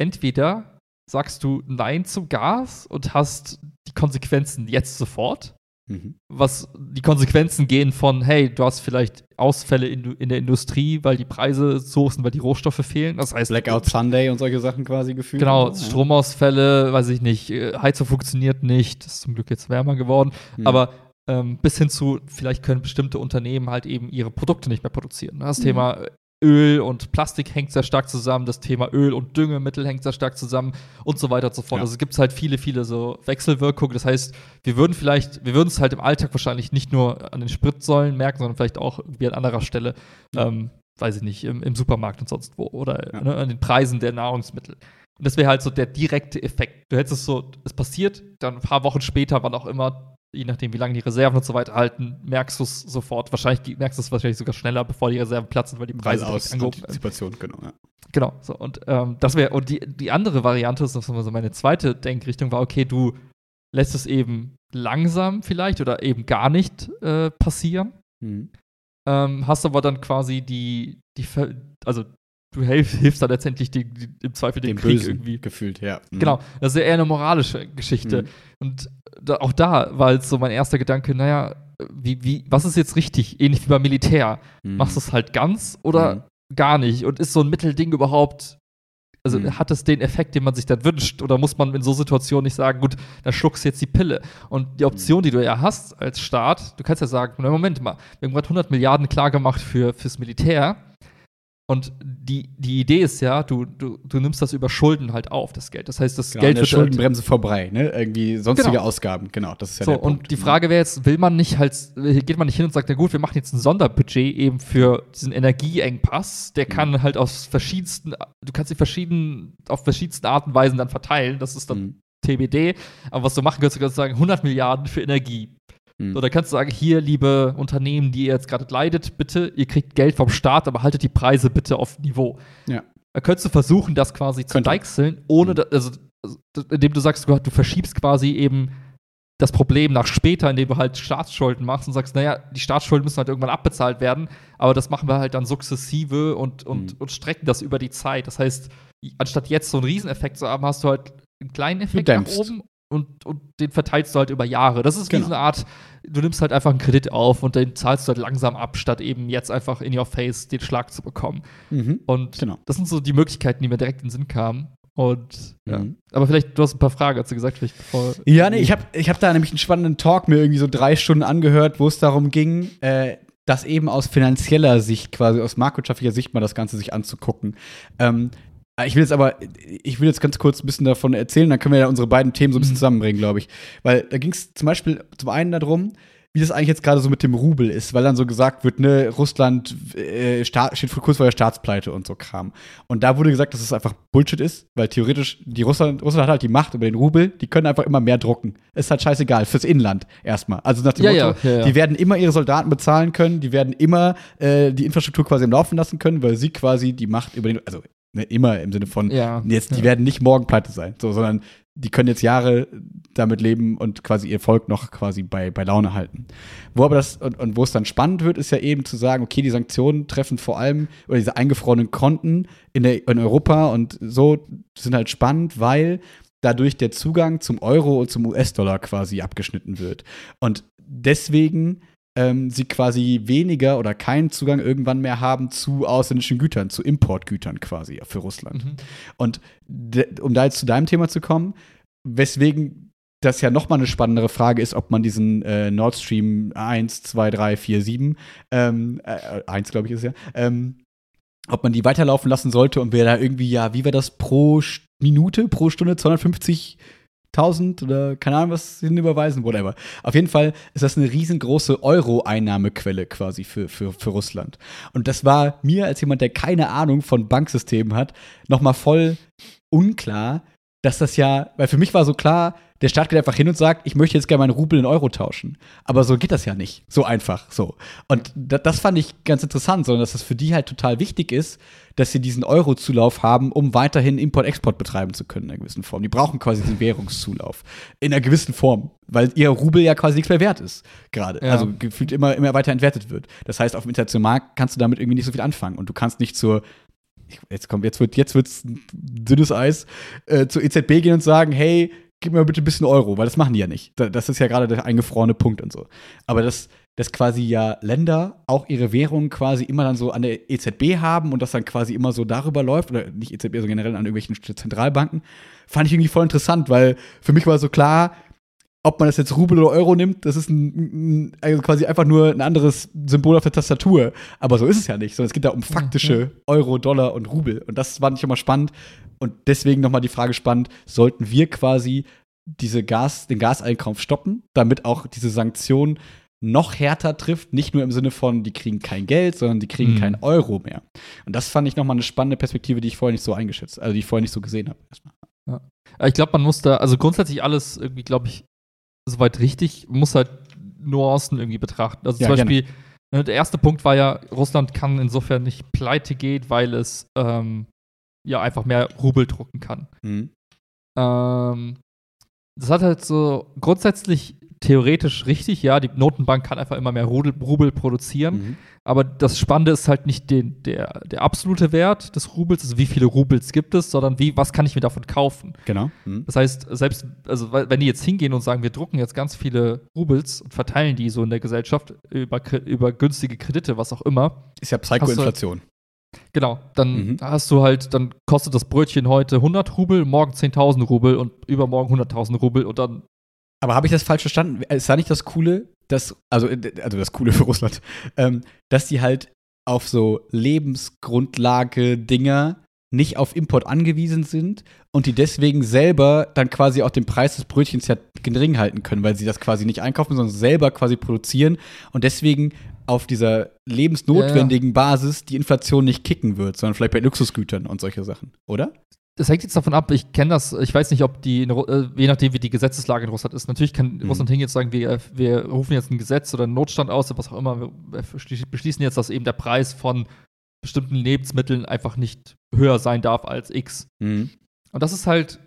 entweder sagst du Nein zum Gas und hast die Konsequenzen jetzt sofort, Mhm. was die Konsequenzen gehen von, hey, du hast vielleicht Ausfälle in, in der Industrie, weil die Preise so sind, weil die Rohstoffe fehlen. Das heißt, Blackout Sunday und solche Sachen quasi gefühlt. Genau, Ja. Stromausfälle, weiß ich nicht, äh, Heizung funktioniert nicht, ist zum Glück jetzt wärmer geworden, Mhm. aber ähm, bis hin zu, vielleicht können bestimmte Unternehmen halt eben ihre Produkte nicht mehr produzieren. Das Mhm. Thema Öl und Plastik hängt sehr stark zusammen, das Thema Öl und Düngemittel hängt sehr stark zusammen und so weiter und so fort. Ja. Also es gibt halt viele, viele so Wechselwirkungen. Das heißt, wir würden vielleicht, wir würden es halt im Alltag wahrscheinlich nicht nur an den Spritsäulen merken, sondern vielleicht auch irgendwie an anderer Stelle, ähm, weiß ich nicht, im, im Supermarkt und sonst wo oder Ja. ne, an den Preisen der Nahrungsmittel. Und das wäre halt so der direkte Effekt. Du hättest es so, es passiert, dann ein paar Wochen später, wann auch immer, je nachdem, wie lange die Reserven und so weiter halten, merkst du es sofort. Wahrscheinlich merkst du es wahrscheinlich sogar schneller, bevor die Reserven platzen, weil die Weil Preise direkt aus angehoben. Antizipation, genau. Ja. Genau. So, und ähm, das wäre, und die, die andere Variante, das ist so meine zweite Denkrichtung, war, okay, du lässt es eben langsam vielleicht oder eben gar nicht äh, passieren. Mhm. Ähm, hast aber dann quasi die, die also du hilf, hilfst dann letztendlich die, die, im Zweifel dem Den Krieg Bösen irgendwie. gefühlt, ja. Mhm. Genau, das ist ja eher eine moralische Geschichte. Mhm. Und da, auch da war jetzt so mein erster Gedanke, naja, wie, wie, was ist jetzt richtig? Ähnlich wie beim Militär. Mhm. Machst du es halt ganz oder Mhm. gar nicht? Und ist so ein Mittelding überhaupt, also Mhm. hat es den Effekt, den man sich dann wünscht? Oder muss man in so Situationen nicht sagen, gut, dann schluckst du jetzt die Pille? Und die Option, die du ja hast als Staat, du kannst ja sagen, na, Moment mal, wir haben gerade 100 Milliarden klar gemacht für, fürs Militär. Und die, die Idee ist ja, du, du, du nimmst das über Schulden halt auf, das Geld. Das heißt, das Genau, Geld wird halt- Schuldenbremse vorbei, ne? Irgendwie sonstige Genau. Ausgaben, genau. Das ist ja so, der und Punkt. die Frage wäre jetzt, will man nicht halt, geht man nicht hin und sagt, na gut, wir machen jetzt ein Sonderbudget eben für diesen Energieengpass, der kann halt aus verschiedensten, du kannst die verschieden, auf verschiedensten Arten und Weisen dann verteilen, das ist dann Mhm. TBD, aber was du machen kannst, du kannst sagen, 100 Milliarden für Energie. Mhm. So, da kannst du sagen, hier, liebe Unternehmen, die ihr jetzt gerade leidet, bitte, ihr kriegt Geld vom Staat, aber haltet die Preise bitte auf Niveau. Ja. Da könntest du versuchen, das quasi zu Könnte. deichseln, ohne, Mhm. da, also, indem du sagst, du, verschiebst quasi eben das Problem nach später, indem du halt Staatsschulden machst und sagst, naja, die Staatsschulden müssen halt irgendwann abbezahlt werden, aber das machen wir halt dann sukzessive und, und, Mhm. und strecken das über die Zeit. Das heißt, anstatt jetzt so einen Rieseneffekt zu haben, hast du halt einen kleinen Effekt nach oben und, und den verteilst du halt über Jahre. Das ist wie Genau. so eine Art, du nimmst halt einfach einen Kredit auf und den zahlst du halt langsam ab, statt eben jetzt einfach in your face den Schlag zu bekommen. Mhm. Und Genau. das sind so die Möglichkeiten, die mir direkt in den Sinn kamen. Und ja. Mhm. Aber vielleicht, du hast ein paar Fragen dazu gesagt, vielleicht bevor. Ja, nee, ich habe ich hab da nämlich einen spannenden Talk mir irgendwie so drei Stunden angehört, wo es darum ging, äh, das eben aus finanzieller Sicht, quasi aus marktwirtschaftlicher Sicht mal das Ganze sich anzugucken. Ähm, ich will jetzt aber, ich will jetzt ganz kurz ein bisschen davon erzählen, dann können wir ja unsere beiden Themen so ein bisschen Mhm. zusammenbringen, glaube ich. Weil da ging es zum Beispiel zum einen darum, wie das eigentlich jetzt gerade so mit dem Rubel ist, weil dann so gesagt wird, ne, Russland äh, steht kurz vor der Staatspleite und so Kram. Und da wurde gesagt, dass es einfach Bullshit ist, weil theoretisch, die Russland, Russland hat halt die Macht über den Rubel, die können einfach immer mehr drucken. Ist halt scheißegal, fürs Inland erstmal. Also nach dem Ja, Motto, ja, ja, die werden immer ihre Soldaten bezahlen können, die werden immer äh, die Infrastruktur quasi am Laufen lassen können, weil sie quasi die Macht über den, also ne, immer im Sinne von, Ja. jetzt, die ja. werden nicht morgen pleite sein, so, sondern die können jetzt Jahre damit leben und quasi ihr Volk noch quasi bei, bei Laune halten. Wo aber das, und, und wo es dann spannend wird, ist ja eben zu sagen, okay, die Sanktionen treffen vor allem, oder diese eingefrorenen Konten in, der, in Europa und so sind halt spannend, weil dadurch der Zugang zum Euro und zum US-Dollar quasi abgeschnitten wird. Und deswegen ähm, sie quasi weniger oder keinen Zugang irgendwann mehr haben zu ausländischen Gütern, zu Importgütern quasi für Russland. Mhm. Und um da jetzt zu deinem Thema zu kommen, weswegen das ja nochmal eine spannendere Frage ist, ob man diesen äh, Nord Stream 1, 2, 3, 4, 7, ähm, äh, 1 glaube ich ist ja, ähm, ob man die weiterlaufen lassen sollte und wer da irgendwie, ja, wie war das pro Minute, pro Stunde 250 1000 oder keine Ahnung, was sie überweisen, whatever. Auf jeden Fall ist das eine riesengroße Euro-Einnahmequelle quasi für, für, für Russland. Und das war mir als jemand, der keine Ahnung von Banksystemen hat, nochmal voll unklar, dass das ja, weil für mich war so klar, der Staat geht einfach hin und sagt, ich möchte jetzt gerne meinen Rubel in Euro tauschen. Aber so geht das ja nicht. So einfach, so. Und das fand ich ganz interessant, sondern dass das für die halt total wichtig ist, dass sie diesen Euro-Zulauf haben, um weiterhin Import-Export betreiben zu können in einer gewissen Form. Die brauchen quasi diesen Währungszulauf. In einer gewissen Form. Weil ihr Rubel ja quasi nichts mehr wert ist, gerade. Ja. Also gefühlt immer, immer weiter entwertet wird. Das heißt, auf dem internationalen Markt kannst du damit irgendwie nicht so viel anfangen. Und du kannst nicht zur jetzt kommt, jetzt wird jetzt wird's dünnes Eis, äh, zur EZB gehen und sagen, hey, gib mir bitte ein bisschen Euro, weil das machen die ja nicht. Das ist ja gerade der eingefrorene Punkt und so. Aber dass, dass quasi ja Länder auch ihre Währung quasi immer dann so an der EZB haben und das dann quasi immer so darüber läuft, oder nicht EZB, sondern generell an irgendwelchen Zentralbanken, fand ich irgendwie voll interessant, weil für mich war so klar, ob man das jetzt Rubel oder Euro nimmt, das ist ein, also quasi einfach nur ein anderes Symbol auf der Tastatur. Aber so ist es ja nicht, sondern es geht da um faktische Euro, Dollar und Rubel. Und das fand ich immer spannend. Und deswegen nochmal die Frage spannend, sollten wir quasi diese Gas, den Gaseinkauf stoppen, damit auch diese Sanktion noch härter trifft, nicht nur im Sinne von, die kriegen kein Geld, sondern die kriegen mhm. keinen Euro mehr. Und das fand ich nochmal eine spannende Perspektive, die ich vorher nicht so eingeschätzt, also die ich vorher nicht so gesehen habe. Ja. Ich glaube, man muss da, also grundsätzlich alles irgendwie, glaube ich, soweit richtig, muss halt Nuancen irgendwie betrachten. Also ja, zum Beispiel, gerne. Ne, der erste Punkt war ja, Russland kann insofern nicht pleite gehen, weil es ähm, ja einfach mehr Rubel drucken kann. Mhm. Ähm, das hat halt so grundsätzlich theoretisch richtig, ja, die Notenbank kann einfach immer mehr Rubel, Rubel produzieren. Mhm. Aber das Spannende ist halt nicht den, der, der absolute Wert des Rubels, also wie viele Rubels gibt es, sondern wie, was kann ich mir davon kaufen. Genau. Mhm. Das heißt, selbst, also wenn die jetzt hingehen und sagen, wir drucken jetzt ganz viele Rubels und verteilen die so in der Gesellschaft über, über günstige Kredite, was auch immer. Ist ja Psychoinflation. Genau, dann mhm. hast du halt, dann kostet das Brötchen heute 100 Rubel, morgen 10.000 Rubel und übermorgen 100.000 Rubel und dann. Aber habe ich das falsch verstanden? Ist da nicht das Coole, dass, also, also das Coole für Russland, ähm, dass die halt auf so Lebensgrundlage-Dinger nicht auf Import angewiesen sind und die deswegen selber dann quasi auch den Preis des Brötchens ja gering halten können, weil sie das quasi nicht einkaufen, sondern selber quasi produzieren und deswegen auf dieser lebensnotwendigen ja, ja. Basis die Inflation nicht kicken wird, sondern vielleicht bei Luxusgütern und solche Sachen, oder? Das hängt jetzt davon ab, ich kenne das, ich weiß nicht, ob die, äh, je nachdem, wie die Gesetzeslage in Russland ist. Natürlich kann mhm. Russland hingehen und sagen, wir, wir rufen jetzt ein Gesetz oder einen Notstand aus, oder was auch immer, wir beschließen jetzt, dass eben der Preis von bestimmten Lebensmitteln einfach nicht höher sein darf als X. Mhm. Und das ist halt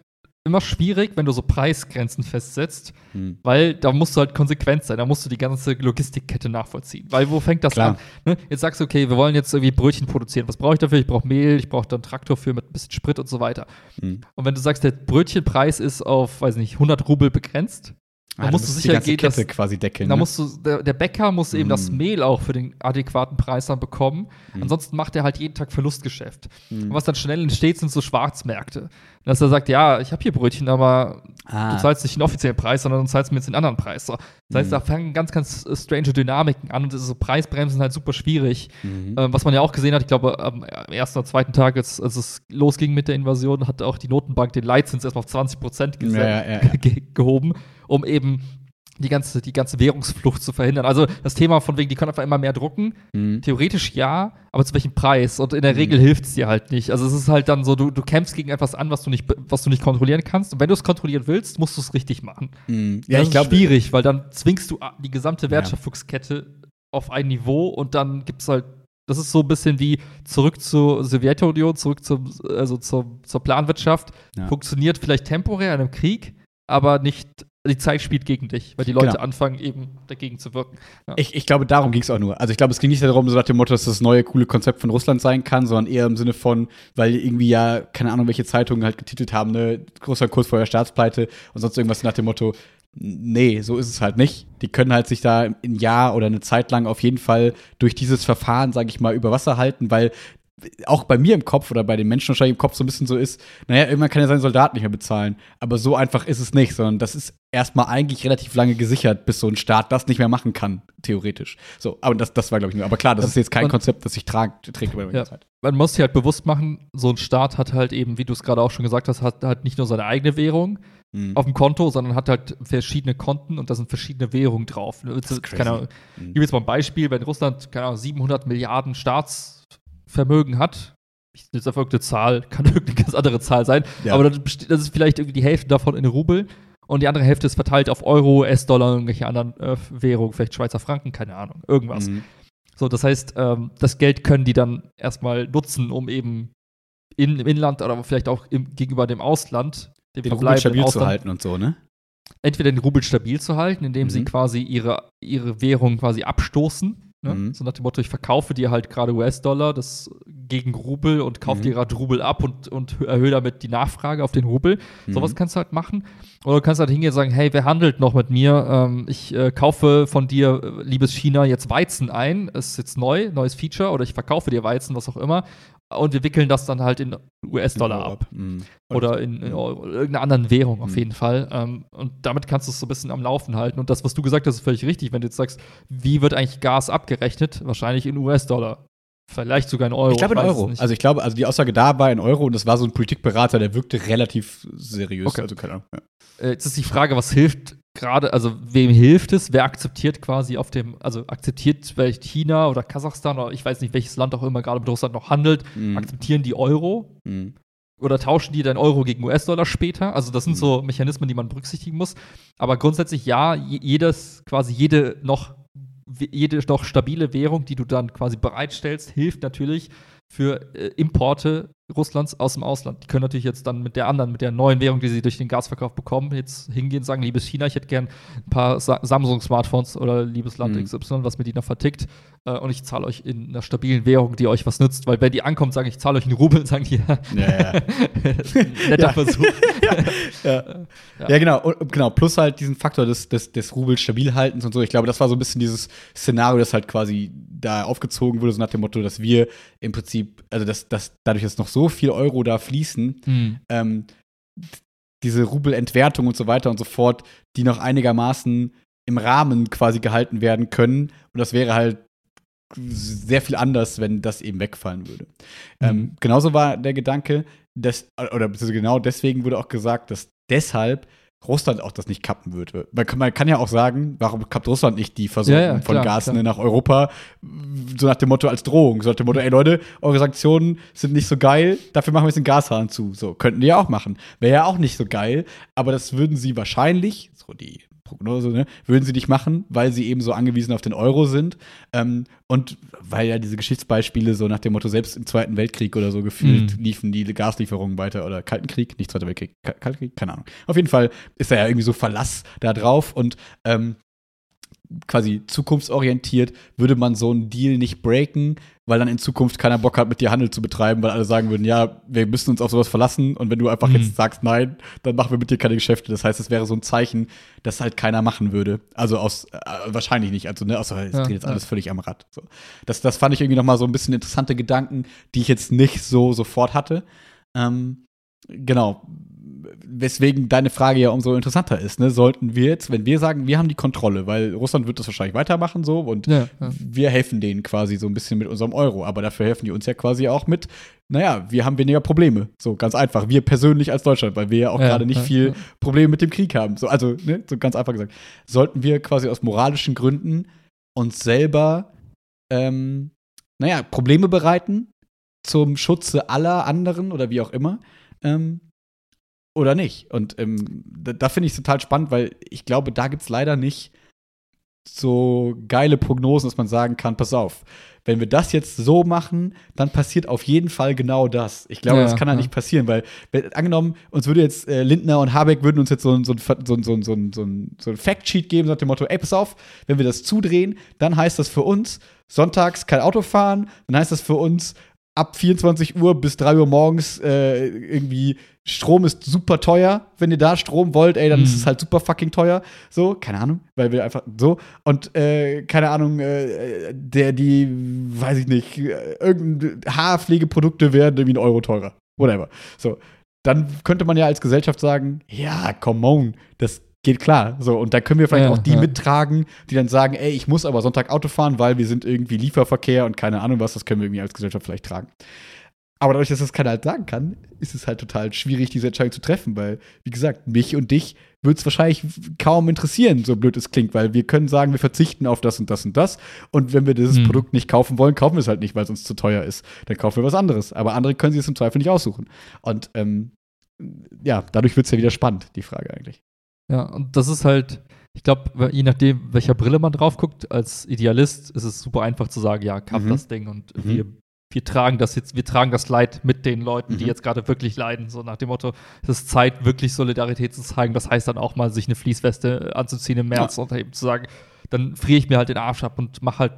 immer schwierig, wenn du so Preisgrenzen festsetzt, hm. weil da musst du halt konsequent sein, da musst du die ganze Logistikkette nachvollziehen. Weil wo fängt das Klar. an? Ne? Jetzt sagst du, okay, wir wollen jetzt irgendwie Brötchen produzieren. Was brauche ich dafür? Ich brauche Mehl, ich brauche dann Traktor für mit ein bisschen Sprit und so weiter. Hm. Und wenn du sagst, der Brötchenpreis ist auf, weiß nicht, 100 Rubel begrenzt, da ah, musst du sicher gehen, dass, quasi deckeln. Da ne? musst du, der, der, Bäcker muss eben das mm. Mehl auch für den adäquaten Preis dann bekommen. Mm. Ansonsten macht er halt jeden Tag Verlustgeschäft. Mm. Und was dann schnell entsteht, sind so Schwarzmärkte. Dass er sagt, ja, ich habe hier Brötchen, aber ah. du zahlst nicht den offiziellen Preis, sondern du zahlst mir jetzt den anderen Preis. So. Das heißt, mm. da fangen ganz, ganz strange Dynamiken an und diese so Preisbremsen halt super schwierig. -hmm. Ähm, was man ja auch gesehen hat, ich glaube, am ersten oder zweiten Tag, als, als es losging mit der Invasion, hat auch die Notenbank den Leitzins erstmal auf 20 Prozent ja, ja, ja. gehoben um eben die ganze, die ganze Währungsflucht zu verhindern. Also das Thema von wegen, die können einfach immer mehr drucken. Mhm. Theoretisch ja, aber zu welchem Preis? Und in der mhm. Regel hilft es dir halt nicht. Also es ist halt dann so, du, du kämpfst gegen etwas an, was du nicht, was du nicht kontrollieren kannst. Und wenn du es kontrollieren willst, musst du es richtig machen. Mhm. Ja, das ich glaube schwierig, weil dann zwingst du die gesamte Wertschöpfungskette ja. auf ein Niveau und dann gibt es halt Das ist so ein bisschen wie zurück zur Sowjetunion, zurück zum, also zur, zur Planwirtschaft. Ja. Funktioniert vielleicht temporär in einem Krieg, aber nicht, die Zeit spielt gegen dich, weil die Leute Genau. anfangen eben dagegen zu wirken. Ja. Ich, ich glaube, darum ging es auch nur. Also ich glaube, es ging nicht darum, so nach dem Motto, dass das neue coole Konzept von Russland sein kann, sondern eher im Sinne von, weil irgendwie ja, keine Ahnung, welche Zeitungen halt getitelt haben, ne, Russland kurz vor der Staatspleite und sonst irgendwas nach dem Motto, nee, so ist es halt nicht. Die können halt sich da ein Jahr oder eine Zeit lang auf jeden Fall durch dieses Verfahren, sage ich mal, über Wasser halten, weil auch bei mir im Kopf oder bei den Menschen wahrscheinlich im Kopf so ein bisschen so ist, naja, irgendwann kann er seinen Soldaten nicht mehr bezahlen. Aber so einfach ist es nicht, sondern das ist erstmal eigentlich relativ lange gesichert, bis so ein Staat das nicht mehr machen kann, theoretisch. So, aber das, das war, glaube ich, nur. Aber klar, das ist jetzt kein Und- Konzept, das sich tragt, trägt über die Ja. Zeit. man muss sich halt bewusst machen, so ein Staat hat halt eben, wie du es gerade auch schon gesagt hast, hat halt nicht nur seine eigene Währung Mhm. auf dem Konto, sondern hat halt verschiedene Konten und da sind verschiedene Währungen drauf. Das ist crazy. Keine Ahnung, Mhm. ich gebe jetzt mal ein Beispiel, wenn Russland, keine Ahnung, 700 Milliarden Staatsvermögen hat, ich jetzt einfach irgendeine Zahl, kann irgendeine ganz andere Zahl sein, Ja. aber dann besteht- das ist vielleicht irgendwie die Hälfte davon in Rubel und die andere Hälfte ist verteilt auf Euro, US-Dollar, irgendwelche anderen äh, Währungen, vielleicht Schweizer Franken, keine Ahnung, irgendwas. Mhm. So, das heißt, ähm, das Geld können die dann erstmal nutzen, um eben in, im Inland oder vielleicht auch im, gegenüber dem Ausland, dem Den Rubel stabil zu Ausland, halten und so, ne? entweder den Rubel stabil zu halten, indem sie Mhm. quasi ihre, ihre Währung quasi abstoßen. Ne? Mhm. So nach dem Motto, ich verkaufe dir halt gerade US-Dollar das gegen Rubel und kaufe Mhm. dir gerade Rubel ab und, und erhöhe damit die Nachfrage auf den Rubel. Sowas Mhm. kannst du halt machen. Oder du kannst halt hingehen und sagen, hey, wer handelt noch mit mir? Ähm, ich äh, kaufe von dir, äh, liebes China, jetzt Weizen ein. Ist jetzt neu, neues Feature. Oder ich verkaufe dir Weizen, was auch immer. Und wir wickeln das dann halt in US-Dollar ab. Mhm. Oder in, in irgendeiner anderen Währung auf Mhm. jeden Fall. Ähm, und damit kannst du es so ein bisschen am Laufen halten. Und das, was du gesagt hast, ist völlig richtig. Wenn du jetzt sagst, wie wird eigentlich Gas abgerechnet? Wahrscheinlich in US-Dollar. Vielleicht sogar in Euro. Ich glaube in Euro. Also ich glaube, also die Aussage da war in Euro und das war so ein Politikberater, der wirkte relativ seriös. Okay. Also keine Ahnung. Ja. Äh, Jetzt ist die Frage, was hilft gerade, also wem hilft es? Wer akzeptiert quasi auf dem, also akzeptiert vielleicht China oder Kasachstan oder ich weiß nicht, welches Land auch immer gerade mit Russland noch handelt, Mhm. akzeptieren die Euro Mhm. oder tauschen die dann Euro gegen US-Dollar später? Also das sind Mhm. so Mechanismen, die man berücksichtigen muss. Aber grundsätzlich ja, je- jedes, quasi jede noch, jede noch stabile Währung, die du dann quasi bereitstellst, hilft natürlich für äh, Importe Russlands aus dem Ausland. Die können natürlich jetzt dann mit der anderen, mit der neuen Währung, die sie durch den Gasverkauf bekommen, jetzt hingehen und sagen, liebes China, ich hätte gern ein paar Sa Samsung-Smartphones oder liebes Land Mhm. XY, was mir die noch vertickt äh, und ich zahle euch in einer stabilen Währung, die euch was nützt, weil wenn die ankommt, sagen, ich zahle euch in Rubel, sagen die, ja, Ja, ja. netter. Versuch. ja. Ja, genau. Und, genau. Plus halt diesen Faktor des, des, des Rubels stabilhaltens und so. Ich glaube, das war so ein bisschen dieses Szenario, das halt quasi da aufgezogen wurde, so nach dem Motto, dass wir im Prinzip, also dass, dass dadurch, dass noch so viel Euro da fließen, Hm. ähm, diese Rubelentwertung und so weiter und so fort, die noch einigermaßen im Rahmen quasi gehalten werden können. Und das wäre halt sehr viel anders, wenn das eben wegfallen würde. Mhm. Ähm, genauso war der Gedanke, dass, oder genau deswegen wurde auch gesagt, dass deshalb Russland auch das nicht kappen würde. Man kann, man kann ja auch sagen, warum kappt Russland nicht die Versorgung Ja, ja, von Gas nach Europa? So nach dem Motto als Drohung. So nach dem Motto, ey Leute, eure Sanktionen sind nicht so geil, dafür machen wir jetzt den Gashahn zu. So, könnten die ja auch machen. Wäre ja auch nicht so geil, aber das würden sie wahrscheinlich, so die Prognose, ne, würden sie nicht machen, weil sie eben so angewiesen auf den Euro sind. Ähm, und weil ja diese Geschichtsbeispiele so nach dem Motto, selbst im Zweiten Weltkrieg oder so gefühlt Mhm. liefen die Gaslieferungen weiter oder Kalten Krieg, nicht Zweiter Weltkrieg, Ka- Kalten Krieg, keine Ahnung. Auf jeden Fall ist da ja irgendwie so Verlass da drauf und ähm, quasi zukunftsorientiert würde man so einen Deal nicht breaken, weil dann in Zukunft keiner Bock hat, mit dir Handel zu betreiben, weil alle sagen würden, ja, wir müssen uns auf sowas verlassen und wenn du einfach Mhm. jetzt sagst nein, dann machen wir mit dir keine Geschäfte. Das heißt, es wäre so ein Zeichen, das halt keiner machen würde. Also aus äh, wahrscheinlich nicht, also ne, außer es Ja, dreht jetzt ja. alles völlig am Rad. So. Das, das fand ich irgendwie noch mal so ein bisschen interessante Gedanken, die ich jetzt nicht so sofort hatte. Ähm, genau. Weswegen deine Frage ja umso interessanter ist, ne? Sollten wir jetzt, wenn wir sagen, wir haben die Kontrolle, weil Russland wird das wahrscheinlich weitermachen so und Ja, ja. wir helfen denen quasi so ein bisschen mit unserem Euro, aber dafür helfen die uns ja quasi auch mit, naja, wir haben weniger Probleme. So ganz einfach. Wir persönlich als Deutschland, weil wir ja auch Ja, gerade nicht viel. Probleme mit dem Krieg haben. So, also, ne, so ganz einfach gesagt. Sollten wir quasi aus moralischen Gründen uns selber, ähm, naja, Probleme bereiten zum Schutze aller anderen oder wie auch immer, ähm, oder nicht. Und ähm, da, da finde ich es total spannend, weil ich glaube, da gibt es leider nicht so geile Prognosen, dass man sagen kann, pass auf, wenn wir das jetzt so machen, dann passiert auf jeden Fall genau das. Ich glaube, Ja, das kann ja. nicht passieren, weil, angenommen, uns würde jetzt äh, Lindner und Habeck würden uns jetzt so ein, so ein, so ein, so ein, so ein, so ein, so ein Fact-Sheet geben, nach dem Motto, ey, pass auf, wenn wir das zudrehen, dann heißt das für uns, sonntags kein Auto fahren, dann heißt das für uns, ab 24 Uhr bis 3 Uhr morgens äh, irgendwie Strom ist super teuer. Wenn ihr da Strom wollt, ey, dann ist Mhm. es halt super fucking teuer. So, keine Ahnung, weil wir einfach so. Und äh, keine Ahnung, äh, der, die, weiß ich nicht, irgendeine Haarpflegeprodukte werden irgendwie einen Euro teurer. Whatever. So, dann könnte man ja als Gesellschaft sagen, ja, come on, das geht klar. So, und da können wir vielleicht Ja, auch die ja. mittragen, die dann sagen, ey, ich muss aber Sonntag Auto fahren, weil wir sind irgendwie Lieferverkehr und keine Ahnung was, das können wir irgendwie als Gesellschaft vielleicht tragen. Aber dadurch, dass das keiner halt sagen kann, ist es halt total schwierig, diese Entscheidung zu treffen, weil, wie gesagt, mich und dich würde es wahrscheinlich kaum interessieren, so blöd es klingt, weil wir können sagen, wir verzichten auf das und das und das. Und wenn wir dieses Hm. Produkt nicht kaufen wollen, kaufen wir es halt nicht, weil es uns zu teuer ist. Dann kaufen wir was anderes. Aber andere können sich es im Zweifel nicht aussuchen. Und ähm, ja, dadurch wird es ja wieder spannend, die Frage eigentlich. Ja, und das ist halt, ich glaube, je nachdem, welcher Brille man drauf guckt, als Idealist ist es super einfach zu sagen, ja, kauf Mhm. das Ding und Mhm. wir, wir tragen das jetzt, wir tragen das Leid mit den Leuten, die Mhm. jetzt gerade wirklich leiden. So nach dem Motto, es ist Zeit, wirklich Solidarität zu zeigen. Das heißt dann auch mal, sich eine Fließweste anzuziehen im März und eben zu sagen, dann friere ich mir halt den Arsch ab und mache halt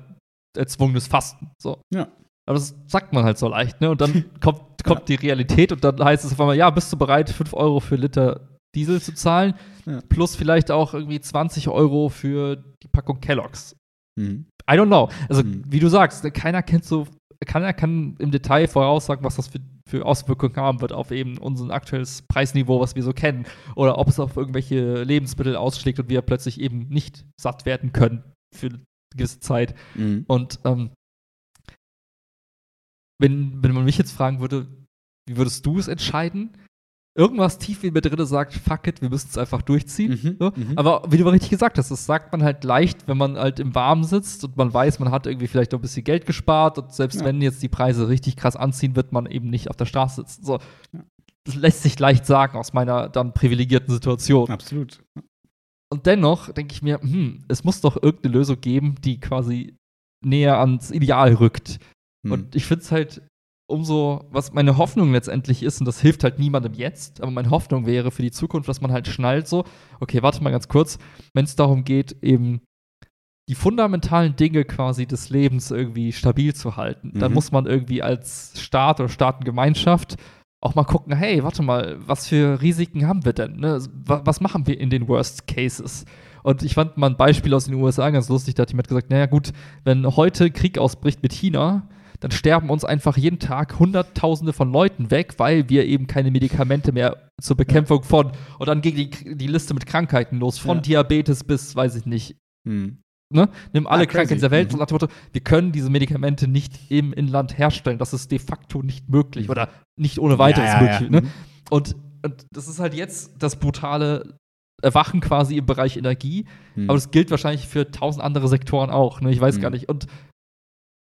erzwungenes Fasten. So. Ja. Aber das sagt man halt so leicht, ne? Und dann kommt, kommt die Realität und dann heißt es auf einmal, ja, bist du bereit, 5 Euro für Liter Diesel zu zahlen? Ja. Plus vielleicht auch irgendwie 20 Euro für die Packung Kelloggs. Mhm. I don't know. Also, Mhm. wie du sagst, keiner kennt so, keiner kann im Detail voraussagen, was das für, für Auswirkungen haben wird auf eben unser aktuelles Preisniveau, was wir so kennen. Oder ob es auf irgendwelche Lebensmittel ausschlägt und wir plötzlich eben nicht satt werden können für eine gewisse Zeit. Mhm. Und ähm, wenn, wenn man mich jetzt fragen würde, wie würdest du es entscheiden? Irgendwas tief in mir drin sagt, fuck it, wir müssen es einfach durchziehen. Mhm, So. mhm. Aber wie du richtig gesagt hast, das sagt man halt leicht, wenn man halt im Warmen sitzt und man weiß, man hat irgendwie vielleicht noch ein bisschen Geld gespart und selbst Ja. wenn jetzt die Preise richtig krass anziehen, wird man eben nicht auf der Straße sitzen. So. Ja. Das lässt sich leicht sagen aus meiner dann privilegierten Situation. Absolut. Und dennoch denke ich mir, hm, es muss doch irgendeine Lösung geben, die quasi näher ans Ideal rückt. Mhm. Und ich finde es halt umso, was meine Hoffnung letztendlich ist, und das hilft halt niemandem jetzt, aber meine Hoffnung wäre für die Zukunft, dass man halt schnallt so, okay, warte mal ganz kurz, wenn es darum geht, eben die fundamentalen Dinge quasi des Lebens irgendwie stabil zu halten, dann Mhm. muss man irgendwie als Staat oder Staatengemeinschaft auch mal gucken, hey, warte mal, was für Risiken haben wir denn? Ne? Wa- Was machen wir in den Worst Cases? Und ich fand mal ein Beispiel aus den USA ganz lustig, da hat jemand gesagt, naja gut, wenn heute Krieg ausbricht mit China, dann sterben uns einfach jeden Tag Hunderttausende von Leuten weg, weil wir eben keine Medikamente mehr zur Bekämpfung von und dann ging die, die Liste mit Krankheiten los, von Ja. Diabetes bis, weiß ich nicht, Mhm. ne? Nimm alle Ah. Krankheiten dieser Welt Mhm. und nach dem Motto, wir können diese Medikamente nicht im Inland herstellen. Das ist de facto nicht möglich oder nicht ohne weiteres Ja, ja, ja. möglich. Ne? Mhm. Und, und das ist halt jetzt das brutale Erwachen quasi im Bereich Energie, Mhm. aber das gilt wahrscheinlich für tausend andere Sektoren auch. Ne? Ich weiß Mhm. gar nicht. Und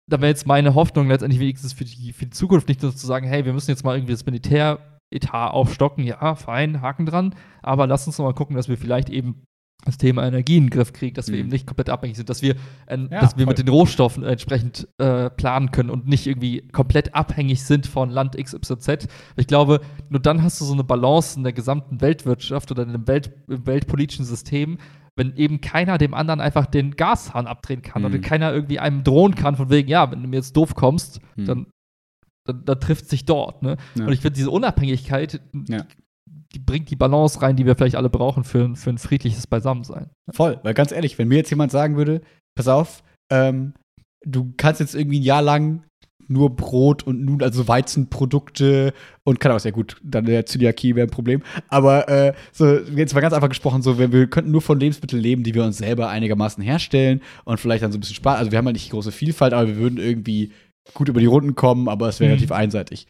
da wäre jetzt meine Hoffnung letztendlich wenigstens für die, für die Zukunft nicht nur zu sagen, hey, wir müssen jetzt mal irgendwie das Militäretat aufstocken. Ja, fein, Haken dran. Aber lass uns doch mal gucken, dass wir vielleicht eben das Thema Energie in den Griff kriegen, dass wir Mhm. eben nicht komplett abhängig sind, dass wir, äh, Ja, dass wir voll. mit den Rohstoffen entsprechend äh, planen können und nicht irgendwie komplett abhängig sind von Land XYZ. Ich glaube, nur dann hast du so eine Balance in der gesamten Weltwirtschaft oder in dem Welt, im weltpolitischen System, wenn eben keiner dem anderen einfach den Gashahn abdrehen kann Mhm. oder keiner irgendwie einem drohen kann, von wegen, ja, wenn du mir jetzt doof kommst, Mhm. dann, dann, dann trifft sich dort. Ne? Ja. Und ich finde, diese Unabhängigkeit, Ja. die bringt die Balance rein, die wir vielleicht alle brauchen für, für ein friedliches Beisammensein. Voll, weil ganz ehrlich, wenn mir jetzt jemand sagen würde, pass auf, ähm, du kannst jetzt irgendwie ein Jahr lang nur Brot und nun also Weizenprodukte und kann auch sehr gut, dann der Zöliakie wäre ein Problem. Aber äh, so jetzt mal ganz einfach gesprochen, so wir, wir könnten nur von Lebensmitteln leben, die wir uns selber einigermaßen herstellen und vielleicht dann so ein bisschen sparen. Also wir haben halt nicht die große Vielfalt, aber wir würden irgendwie gut über die Runden kommen, aber es wäre Mhm. relativ einseitig.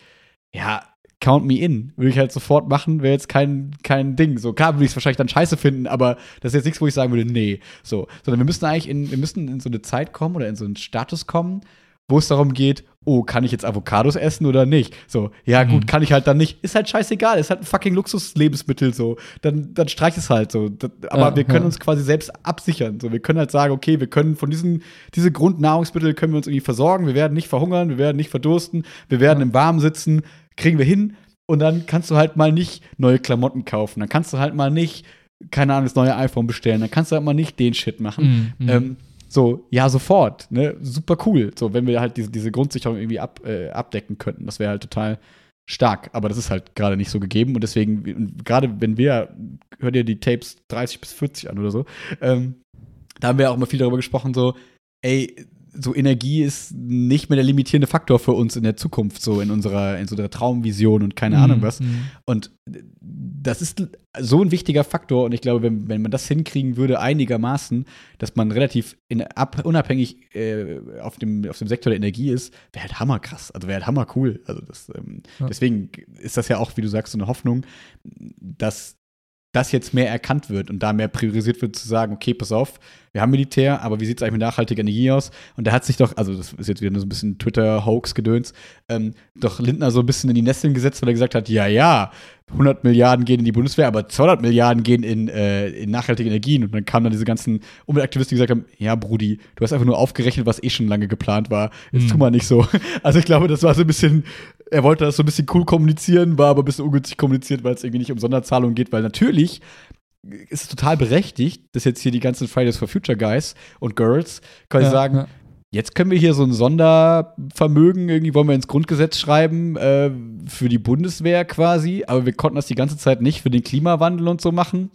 Ja, count me in. Würde ich halt sofort machen, wäre jetzt kein, kein Ding. So, klar würde ich es wahrscheinlich dann scheiße finden, aber das ist jetzt nichts, wo ich sagen würde, nee. So, sondern wir müssen eigentlich in, wir müssen in so eine Zeit kommen oder in so einen Status kommen, wo es darum geht, oh, kann ich jetzt Avocados essen oder nicht? So, ja, gut, Mhm. kann ich halt dann nicht. Ist halt scheißegal, ist halt ein fucking Luxuslebensmittel so. Dann, dann streich es halt so. Das, aber Ja, wir können ja. uns quasi selbst absichern. So, wir können halt sagen, okay, wir können von diesen diese Grundnahrungsmittel können wir uns irgendwie versorgen. Wir werden nicht verhungern, wir werden nicht verdursten, wir werden Ja. im Warmen sitzen, kriegen wir hin. Und dann kannst du halt mal nicht neue Klamotten kaufen. Dann kannst du halt mal nicht, keine Ahnung, das neue iPhone bestellen. Dann kannst du halt mal nicht den Shit machen. Mhm. Ähm, so, ja, sofort. Ne? Super cool. So, wenn wir halt diese, diese Grundsicherung irgendwie ab, äh, abdecken könnten. Das wäre halt total stark. Aber das ist halt gerade nicht so gegeben. Und deswegen, gerade wenn wir, hört ihr die Tapes 30 bis 40 an oder so, ähm, da haben wir auch immer viel darüber gesprochen, so, ey, so Energie ist nicht mehr der limitierende Faktor für uns in der Zukunft, so in unserer, in so einer Traumvision und keine Ahnung was. Mhm. Und das ist so ein wichtiger Faktor. Und ich glaube, wenn, wenn man das hinkriegen würde, einigermaßen, dass man relativ in, ab, unabhängig äh, auf, dem, auf dem Sektor der Energie ist, wäre halt hammerkrass. Also wäre halt hammercool. Also das, ähm, Ja. deswegen ist das ja auch, wie du sagst, so eine Hoffnung, dass das jetzt mehr erkannt wird und da mehr priorisiert wird, zu sagen, okay, pass auf, wir haben Militär, aber wie sieht es eigentlich mit nachhaltiger Energie aus? Und da hat sich doch, also das ist jetzt wieder so ein bisschen Twitter-Hoax-Gedöns, ähm, doch Lindner so ein bisschen in die Nesseln gesetzt, weil er gesagt hat, ja, ja, 100 Milliarden gehen in die Bundeswehr, aber 200 Milliarden gehen in, äh, in nachhaltige Energien. Und dann kamen dann diese ganzen Umweltaktivisten, die gesagt haben, ja, Brudi, du hast einfach nur aufgerechnet, was eh schon lange geplant war. Jetzt Mhm. tu mal nicht so. Also ich glaube, das war so ein bisschen, er wollte das so ein bisschen cool kommunizieren, war aber ein bisschen ungünstig kommuniziert, weil es irgendwie nicht um Sonderzahlungen geht, weil natürlich ist es total berechtigt, dass jetzt hier die ganzen Fridays for Future Guys und Girls quasi Ja, sagen, ja. jetzt können wir hier so ein Sondervermögen irgendwie wollen wir ins Grundgesetz schreiben äh, für die Bundeswehr quasi, aber wir konnten das die ganze Zeit nicht für den Klimawandel und so machen.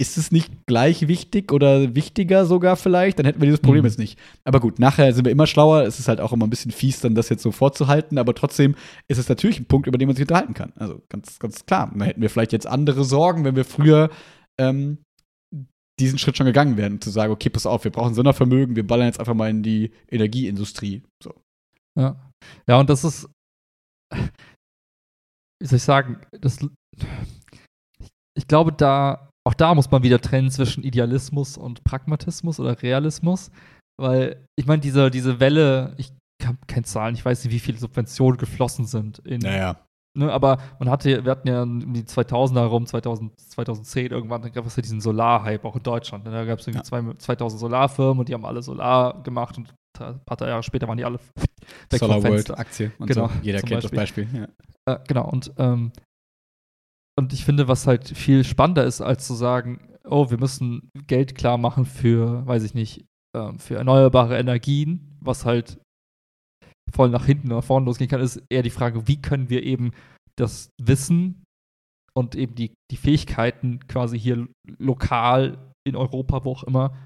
Ist es nicht gleich wichtig oder wichtiger sogar vielleicht? Dann hätten wir dieses Problem Mhm. jetzt nicht. Aber gut, nachher sind wir immer schlauer. Es ist halt auch immer ein bisschen fies, dann das jetzt so vorzuhalten. Aber trotzdem ist es natürlich ein Punkt, über den man sich unterhalten kann. Also ganz, ganz klar. Da hätten wir vielleicht jetzt andere Sorgen, wenn wir früher ähm, diesen Schritt schon gegangen wären, zu sagen, okay, pass auf, wir brauchen Sondervermögen, wir ballern jetzt einfach mal in die Energieindustrie. So. Ja. Ja, und das ist, wie soll ich sagen, das, ich glaube, da, auch da muss man wieder trennen zwischen Idealismus und Pragmatismus oder Realismus, weil ich meine, diese, diese Welle, ich habe keine Zahlen, ich weiß nicht, wie viele Subventionen geflossen sind in, Naja. Ne, aber man hatte, wir hatten ja um die 2000er herum, 2000, 2010 irgendwann, dann gab es ja diesen Solar-Hype auch in Deutschland. Da gab es irgendwie Ja. zwei, 2000 Solarfirmen und die haben alle Solar gemacht und ein paar Jahre später waren die alle weg Solar vom World Fenster. Aktie und Genau, so. Jeder kennt das Beispiel. Ja. Äh, genau, und, ähm, und ich finde, was halt viel spannender ist, als zu sagen, oh, wir müssen Geld klar machen für, weiß ich nicht, ähm, für erneuerbare Energien, was halt voll nach hinten oder vorne losgehen kann, ist eher die Frage, wie können wir eben das Wissen und eben die, die Fähigkeiten quasi hier lokal in Europa, wo auch immer,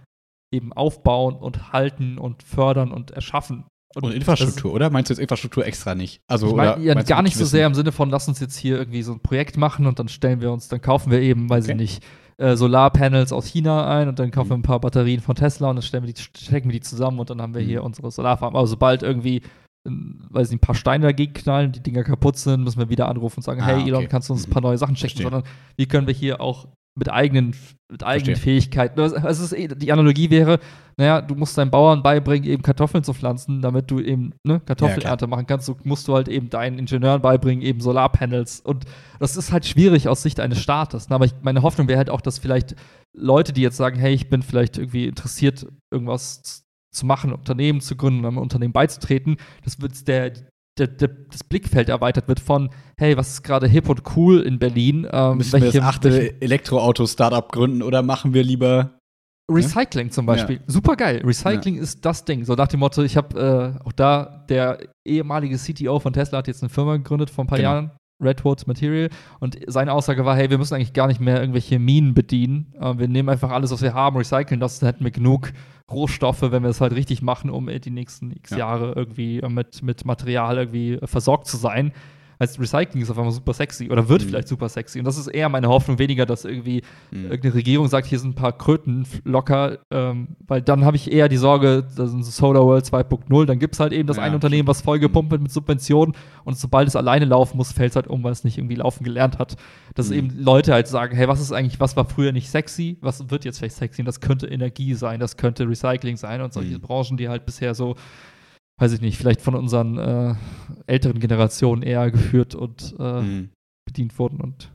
eben aufbauen und halten und fördern und erschaffen. Und Infrastruktur, oder? Meinst du jetzt Infrastruktur extra nicht? Also, ich oder ja gar nicht so sehr im Sinne von, lass uns jetzt hier irgendwie so ein Projekt machen und dann stellen wir uns, dann kaufen wir eben, weiß ich Okay. nicht, äh, Solarpanels aus China ein und dann kaufen Mhm. wir ein paar Batterien von Tesla und dann stellen wir die, stecken wir die zusammen und dann haben wir Mhm. hier unsere Solarfarm. Aber sobald irgendwie, äh, weiß ich nicht, ein paar Steine dagegen knallen, die Dinger kaputt sind, müssen wir wieder anrufen und sagen, Ah, hey Elon, okay. kannst du uns ein Mhm. paar neue Sachen checken, sondern wie können wir hier auch mit eigenen, mit eigenen Verstehe. Fähigkeiten. Also es ist eh, die Analogie wäre, naja, du musst deinen Bauern beibringen, eben Kartoffeln zu pflanzen, damit du eben ne, Kartoffelernte machen kannst. Du musst du halt eben deinen Ingenieuren beibringen, eben Solarpanels. Und das ist halt schwierig aus Sicht eines Staates. Aber ich, meine Hoffnung wäre halt auch, dass vielleicht Leute, die jetzt sagen, hey, ich bin vielleicht irgendwie interessiert, irgendwas zu machen, Unternehmen zu gründen, einem Unternehmen beizutreten, das wird der, der, der, das Blickfeld erweitert wird von, hey, was ist gerade hip und cool in Berlin? Ähm, Müssen wir das welche- achte welche- Elektroauto-Startup gründen oder machen wir lieber Recycling zum Beispiel. Super geil. Recycling ist das Ding. So nach dem Motto, ich habe äh, auch da, der ehemalige CTO von Tesla hat jetzt eine Firma gegründet vor ein paar Genau. Jahren, Redwood Material. Und seine Aussage war, hey, wir müssen eigentlich gar nicht mehr irgendwelche Minen bedienen. Äh, wir nehmen einfach alles, was wir haben, recyceln das, dann hätten wir genug Rohstoffe, wenn wir es halt richtig machen, um äh, die nächsten x Ja. Jahre irgendwie äh, mit, mit Material irgendwie äh, versorgt zu sein. Heißt, Recycling ist auf einmal super sexy oder wird Mhm. vielleicht super sexy. Und das ist eher meine Hoffnung, weniger, dass irgendwie Hm. irgendeine Regierung sagt, hier sind ein paar Kröten locker, ähm, weil dann habe ich eher die Sorge, das ist Solar World 2.0, dann gibt es halt eben das Ja, eine Unternehmen, was vollgepumpt wird mit Subventionen und sobald es alleine laufen muss, fällt es halt um, weil es nicht irgendwie laufen gelernt hat. Dass Mhm. eben Leute halt sagen, hey, was ist eigentlich, was war früher nicht sexy, was wird jetzt vielleicht sexy und das könnte Energie sein, das könnte Recycling sein und solche Mhm. Branchen, die halt bisher so weiß ich nicht, vielleicht von unseren äh, älteren Generationen eher geführt und äh, Mhm. bedient wurden. Und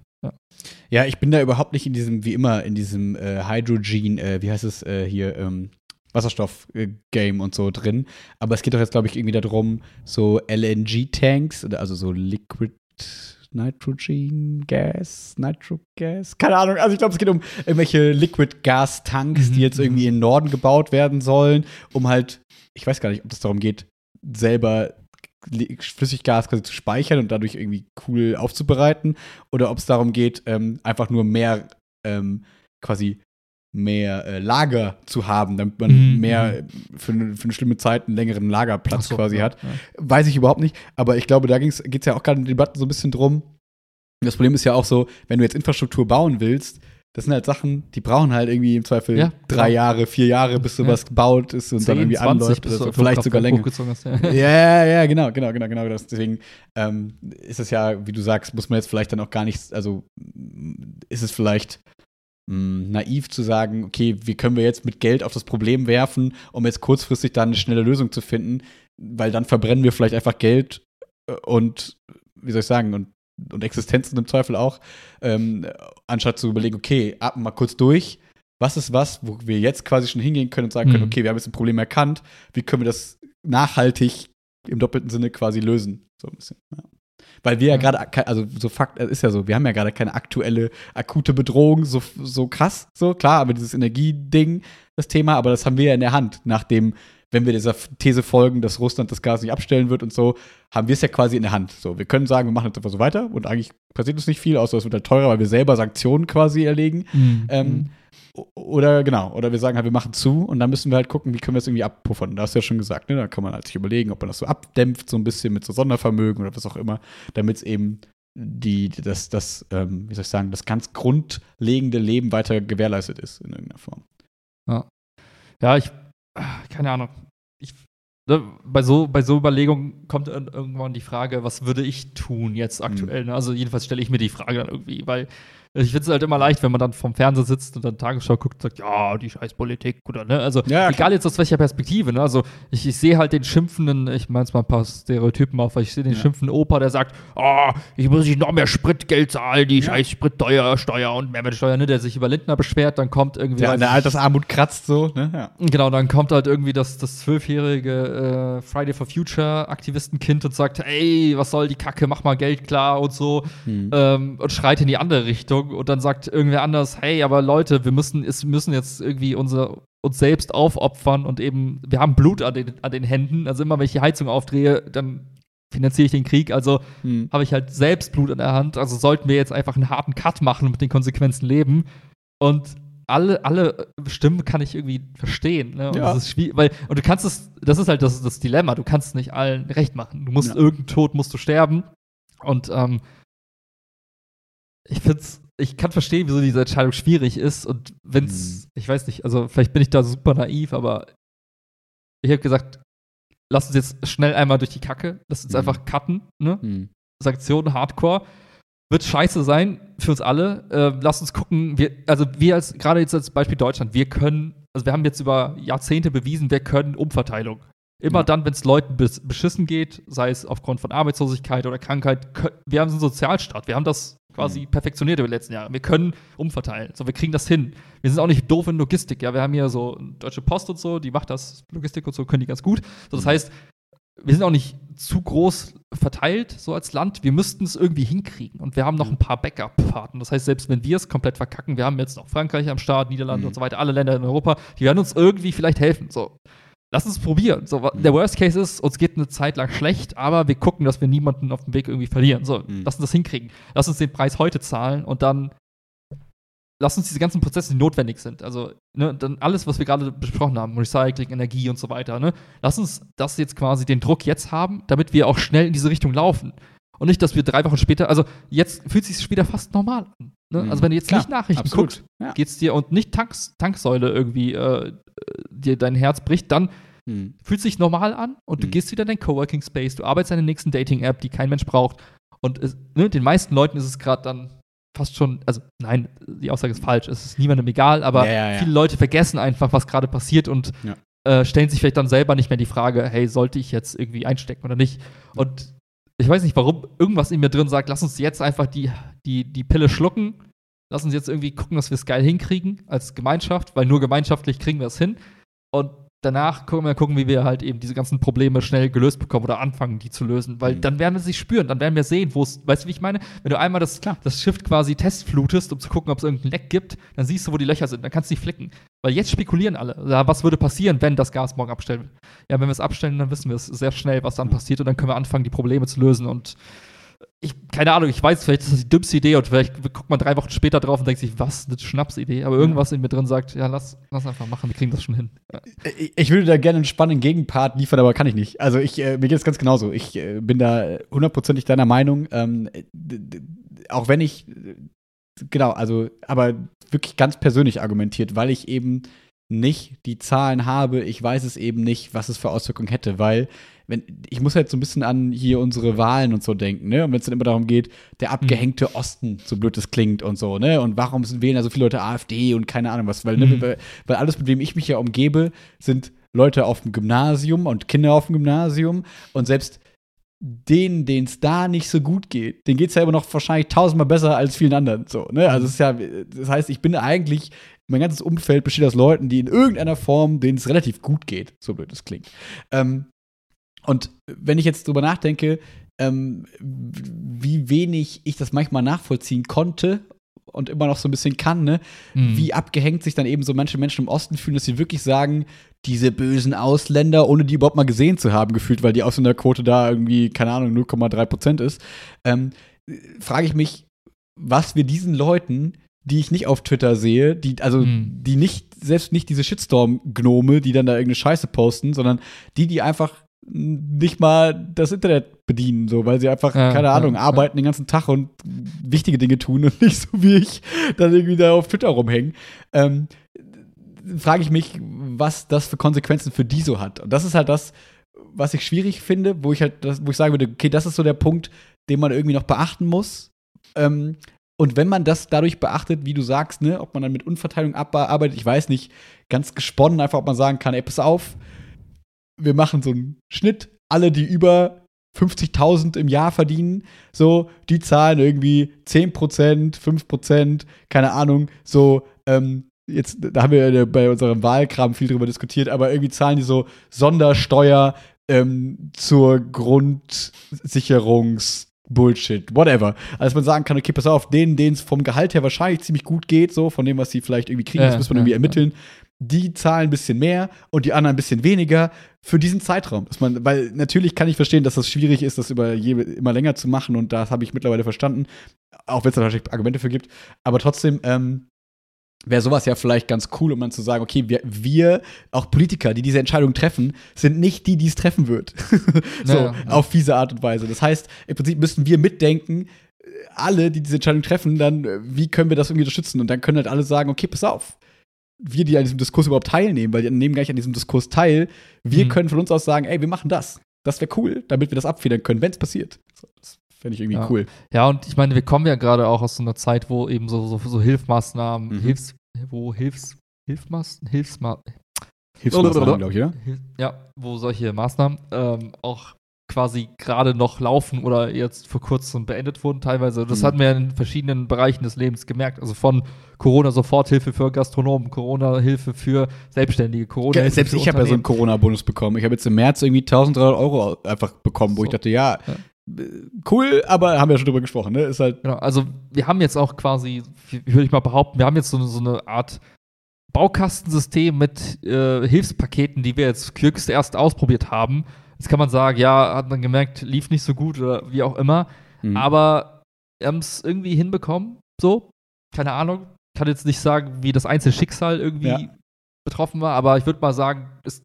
Ja, ich bin da überhaupt nicht in diesem, wie immer, in diesem äh, Hydrogen, äh, wie heißt es äh, hier, ähm, Wasserstoff-Game und so drin. Aber es geht doch jetzt, glaube ich, irgendwie darum, so LNG-Tanks, also so Liquid Nitrogen Gas, Nitro Gas, keine Ahnung. Also ich glaube, es geht um irgendwelche Liquid Gas Tanks, die Mhm, jetzt irgendwie mhm. in den Norden gebaut werden sollen, um halt, ich weiß gar nicht, ob es darum geht, selber Flüssiggas quasi zu speichern und dadurch irgendwie cool aufzubereiten oder ob es darum geht, ähm, einfach nur mehr ähm, quasi mehr äh, Lager zu haben, damit man Mhm, mehr äh, für, eine- für eine schlimme Zeit einen längeren Lagerplatz so, quasi ja, hat. Ja. Weiß ich überhaupt nicht, aber ich glaube, da geht es ja auch gerade in den Debatten so ein bisschen drum. Das Problem ist ja auch so, wenn du jetzt Infrastruktur bauen willst, das sind halt Sachen, die brauchen halt irgendwie im Zweifel Ja, drei genau. Jahre, vier Jahre, bis sowas gebaut ist und dann 10, irgendwie 20, anläuft bis so. Vielleicht sogar länger. hast. Ja, ja, ja, genau, genau, genau, genau. Deswegen ähm, ist es ja, wie du sagst, muss man jetzt vielleicht dann auch gar nicht, also mm, ist es vielleicht mh, naiv zu sagen, okay, wie können wir jetzt mit Geld auf das Problem werfen, um jetzt kurzfristig dann eine schnelle Lösung zu finden, weil dann verbrennen wir vielleicht einfach Geld äh, und, wie soll ich sagen, und, und Existenzen im Zweifel auch, ähm, anstatt zu überlegen, okay, atmen mal kurz durch. Was ist was, wo wir jetzt quasi schon hingehen können und sagen können, Mhm. okay, wir haben jetzt ein Problem erkannt, wie können wir das nachhaltig im doppelten Sinne quasi lösen. So ein bisschen. Ja. Weil wir ja, Ja. gerade, also so Fakt, es ist ja so, wir haben ja gerade keine aktuelle, akute Bedrohung, so, so krass, so klar, aber dieses Energieding, das Thema, aber das haben wir ja in der Hand, nachdem, wenn wir dieser These folgen, dass Russland das Gas nicht abstellen wird und so, haben wir es ja quasi in der Hand. So, wir können sagen, wir machen jetzt einfach so weiter und eigentlich passiert uns nicht viel, außer es wird halt teurer, weil wir selber Sanktionen quasi erlegen. Mhm. Ähm, o- Oder genau, oder wir sagen halt, wir machen zu und dann müssen wir halt gucken, wie können wir es irgendwie abpuffern. Da hast du ja schon gesagt, ne? Da kann man halt sich überlegen, ob man das so abdämpft, so ein bisschen mit so Sondervermögen oder was auch immer, damit es eben die, das, das, ähm, wie soll ich sagen, das ganz grundlegende Leben weiter gewährleistet ist in irgendeiner Form. Ja, ich, ah, keine Ahnung. Ich, ne, bei, so, bei so Überlegungen kommt ir- irgendwann die Frage, was würde ich tun jetzt aktuell? Ne? Also jedenfalls stelle ich mir die Frage dann irgendwie, weil ich finde es halt immer leicht, wenn man dann vom Fernseher sitzt und dann Tagesschau guckt und sagt, ja, die scheiß Politik oder ne? Also Ja, egal jetzt aus welcher Perspektive, ne? Also ich, ich sehe halt den schimpfenden, ich meine es mal ein paar Stereotypen auf, weil ich sehe den Ja. schimpfenden Opa, der sagt, oh, ich muss nicht noch mehr Spritgeld zahlen, die Ja. scheiß Spritsteuer, Steuer und Mehrwertsteuer, ne? Der sich über Lindner beschwert, dann kommt irgendwie weiß an der Altersarmut kratzt so, ne? Ja. Genau, dann kommt halt irgendwie das, das zwölfjährige äh, Friday for Future Aktivistenkind und sagt, ey, was soll die Kacke, mach mal Geld klar und so Hm. ähm, und schreit in die andere Richtung und dann sagt irgendwer anders, hey, aber Leute, wir müssen, es müssen jetzt irgendwie unser, uns selbst aufopfern und eben, wir haben Blut an den, an den Händen, also immer wenn ich die Heizung aufdrehe, dann finanziere ich den Krieg, also Hm. habe ich halt selbst Blut an der Hand. Also sollten wir jetzt einfach einen harten Cut machen und mit den Konsequenzen leben. Und alle, alle Stimmen kann ich irgendwie verstehen. Ne? Und Ja. das ist schwierig, weil, und du kannst es, das ist halt das, das Dilemma, du kannst es nicht allen recht machen. Du musst Ja. irgendeinen Tod musst du sterben. Und ähm, ich find's, ich kann verstehen, wieso diese Entscheidung schwierig ist. Und wenn's, Mhm. ich weiß nicht, also vielleicht bin ich da super naiv, aber ich habe gesagt, lass uns jetzt schnell einmal durch die Kacke, lass uns Mhm. einfach cutten, ne? Hm. Sanktionen, Hardcore. Wird scheiße sein für uns alle. Äh, lasst uns gucken, wir, also wir als, gerade jetzt als Beispiel Deutschland, wir können, also wir haben jetzt über Jahrzehnte bewiesen, wir können Umverteilung. Immer Ja. dann, wenn es Leuten bes beschissen geht, sei es aufgrund von Arbeitslosigkeit oder Krankheit, wir haben einen Sozialstaat, wir haben das quasi Mhm. perfektioniert über die letzten Jahre. Wir können umverteilen, so wir kriegen das hin. Wir sind auch nicht doof in Logistik, ja, wir haben hier so Deutsche Post und so, die macht das, Logistik und so, können die ganz gut. So, das Mhm. heißt, wir sind auch nicht zu groß verteilt, so als Land. Wir müssten es irgendwie hinkriegen. Und wir haben noch Ja. ein paar Backup-Fahrten. Das heißt, selbst wenn wir es komplett verkacken, wir haben jetzt noch Frankreich am Start, Niederlande Mhm. und so weiter, alle Länder in Europa, die werden uns irgendwie vielleicht helfen. So. Lass uns probieren. So. Der Worst Case ist, uns geht eine Zeit lang schlecht, aber wir gucken, dass wir niemanden auf dem Weg irgendwie verlieren. So, Mhm. lass uns das hinkriegen. Lass uns den Preis heute zahlen und dann lass uns diese ganzen Prozesse, die notwendig sind. Also, ne, dann alles, was wir gerade besprochen haben, Recycling, Energie und so weiter, ne? Lass uns das jetzt quasi den Druck jetzt haben, damit wir auch schnell in diese Richtung laufen. Und nicht, dass wir drei Wochen später, also jetzt fühlt es sich wieder fast normal an. Ne? Mhm. Also wenn du jetzt Klar, nicht Nachrichten absolut. guckst, Ja. geht's dir und nicht Tanks, Tanksäule irgendwie äh, dir dein Herz bricht, dann Hm. fühlt sich normal an und du Mhm. gehst wieder in dein Coworking Space, du arbeitest an der nächsten Dating-App, die kein Mensch braucht. Und es, ne, den meisten Leuten ist es gerade dann fast schon, also nein, die Aussage ist falsch, es ist niemandem egal, aber Ja, ja, viele Leute vergessen einfach, was gerade passiert und äh, stellen sich vielleicht dann selber nicht mehr die Frage, hey, sollte ich jetzt irgendwie einstecken oder nicht? Und ich weiß nicht, warum irgendwas in mir drin sagt, lass uns jetzt einfach die, die, die Pille schlucken, lass uns jetzt irgendwie gucken, dass wir es geil hinkriegen als Gemeinschaft, weil nur gemeinschaftlich kriegen wir es hin. Und danach können wir gucken, wie wir halt eben diese ganzen Probleme schnell gelöst bekommen oder anfangen, die zu lösen. Weil mhm. dann werden wir sie spüren, dann werden wir sehen, wo es, weißt du, wie ich meine? Wenn du einmal das, das Schiff quasi testflutest, um zu gucken, ob es irgendeinen Leck gibt, dann siehst du, wo die Löcher sind, dann kannst du die flicken. Weil jetzt spekulieren alle. Ja, was würde passieren, wenn das Gas morgen abstellen? Ja, wenn wir es abstellen, dann wissen wir es sehr schnell, was dann mhm. passiert und dann können wir anfangen, die Probleme zu lösen und ich, keine Ahnung, ich weiß, vielleicht ist das die dümmste Idee und vielleicht guckt man drei Wochen später drauf und denkt sich, was, eine Schnapsidee. Aber irgendwas in mir drin sagt, ja, lass, lass einfach machen, wir kriegen das schon hin. Ich, ich, würde da gerne einen spannenden Gegenpart liefern, aber kann ich nicht. Also ich, äh, mir geht es ganz genauso. Ich äh, bin da hundertprozentig deiner Meinung. Ähm, auch wenn ich, genau, also, aber wirklich ganz persönlich argumentiert, weil ich eben nicht die Zahlen habe, ich weiß es eben nicht, was es für Auswirkungen hätte, weil wenn, ich muss halt so ein bisschen an hier unsere Wahlen und so denken, ne? Und wenn es dann immer darum geht, der abgehängte mhm. Osten, so blöd das klingt und so, ne? Und warum wählen da so viele Leute AfD und keine Ahnung was, weil, ne, mhm. weil, weil alles, mit wem ich mich ja umgebe, sind Leute auf dem Gymnasium und Kinder auf dem Gymnasium und selbst denen, denen es da nicht so gut geht, denen geht es ja immer noch wahrscheinlich tausendmal besser als vielen anderen. So, ne? Also es ist ja, das heißt, ich bin eigentlich, mein ganzes Umfeld besteht aus Leuten, die in irgendeiner Form, denen es relativ gut geht, so blöd es klingt. Ähm, und wenn ich jetzt drüber nachdenke, ähm, wie wenig ich das manchmal nachvollziehen konnte und immer noch so ein bisschen kann, ne? Mhm. Wie abgehängt sich dann eben so manche Menschen im Osten fühlen, dass sie wirklich sagen, diese bösen Ausländer, ohne die überhaupt mal gesehen zu haben, gefühlt, weil die Ausländerquote da irgendwie, keine Ahnung, 0,3 Prozent ist, ähm, frage ich mich, was wir diesen Leuten, die ich nicht auf Twitter sehe, die, also mhm. die nicht, selbst nicht diese Shitstorm-Gnome, die dann da irgendeine Scheiße posten, sondern die, die einfach nicht mal das Internet bedienen, so, weil sie einfach, ja, keine Ahnung, ja, arbeiten ja. den ganzen Tag und wichtige Dinge tun und nicht so wie ich dann irgendwie da auf Twitter rumhängen. Ähm, frage ich mich, was das für Konsequenzen für die so hat. Und das ist halt das, was ich schwierig finde, wo ich halt, das, wo ich sagen würde, okay, das ist so der Punkt, den man irgendwie noch beachten muss. Ähm, und wenn man das dadurch beachtet, wie du sagst, ne, ob man dann mit Unverteilung arbeitet, ich weiß nicht, ganz gesponnen, einfach ob man sagen kann, ey, pass auf, wir machen so einen Schnitt, alle, die über 50.000 im Jahr verdienen, so, die zahlen irgendwie 10%, 5%, keine Ahnung, so, ähm, jetzt, da haben wir bei unserem Wahlkram viel drüber diskutiert, aber irgendwie zahlen die so Sondersteuer ähm, zur Grundsicherungs- Bullshit, whatever. Also man sagen kann, okay, pass auf, denen, denen es vom Gehalt her wahrscheinlich ziemlich gut geht, so von dem, was sie vielleicht irgendwie kriegen, ja, das muss man ja, irgendwie ermitteln. Ja die zahlen ein bisschen mehr und die anderen ein bisschen weniger für diesen Zeitraum. Dass man, weil natürlich kann ich verstehen, dass das schwierig ist, das über je, immer länger zu machen und das habe ich mittlerweile verstanden, auch wenn es da natürlich Argumente für gibt. Aber trotzdem ähm, wäre sowas ja vielleicht ganz cool, um dann zu sagen, okay, wir, wir, auch Politiker, die diese Entscheidung treffen, sind nicht die, die es treffen wird. so, ja, ja. auf diese Art und Weise. Das heißt, im Prinzip müssen wir mitdenken, alle, die diese Entscheidung treffen, dann, wie können wir das irgendwie unterstützen? Und dann können halt alle sagen, okay, pass auf wir, die an diesem Diskurs überhaupt teilnehmen, weil die nehmen gar nicht an diesem Diskurs teil. Wir mhm. können von uns aus sagen, ey, wir machen das. Das wäre cool, damit wir das abfedern können, wenn es passiert. So, das fände ich irgendwie ja. cool. Ja, und ich meine, wir kommen ja gerade auch aus so einer Zeit, wo eben so, so, so Hilfsmaßnahmen, mhm. Hilfs, wo Hilfs, Hilfsmaßnahmen, Hilfsma Hilfsmaßnahmen, glaube ich, oder? Ja, wo solche Maßnahmen ähm, auch quasi gerade noch laufen oder jetzt vor kurzem beendet wurden teilweise. Das mhm. hatten wir ja in verschiedenen Bereichen des Lebens gemerkt. Also von Corona-Soforthilfe für Gastronomen, Corona-Hilfe für Selbstständige, Corona. Ja, selbst ich habe ja so einen Corona-Bonus bekommen. Ich habe jetzt im März irgendwie 1300 Euro einfach bekommen, wo so. ich dachte, ja, ja, cool, aber haben wir ja schon drüber gesprochen, ne? Ist halt genau, also wir haben jetzt auch quasi, würde ich mal behaupten, wir haben jetzt so, so eine Art Baukastensystem mit äh, Hilfspaketen, die wir jetzt kürzest erst ausprobiert haben Jetzt kann man sagen, ja, hat man gemerkt, lief nicht so gut oder wie auch immer. Mhm. Aber wir haben es irgendwie hinbekommen. So, keine Ahnung. Kann jetzt nicht sagen, wie das einzelne Schicksal irgendwie ja. betroffen war, aber ich würde mal sagen, ist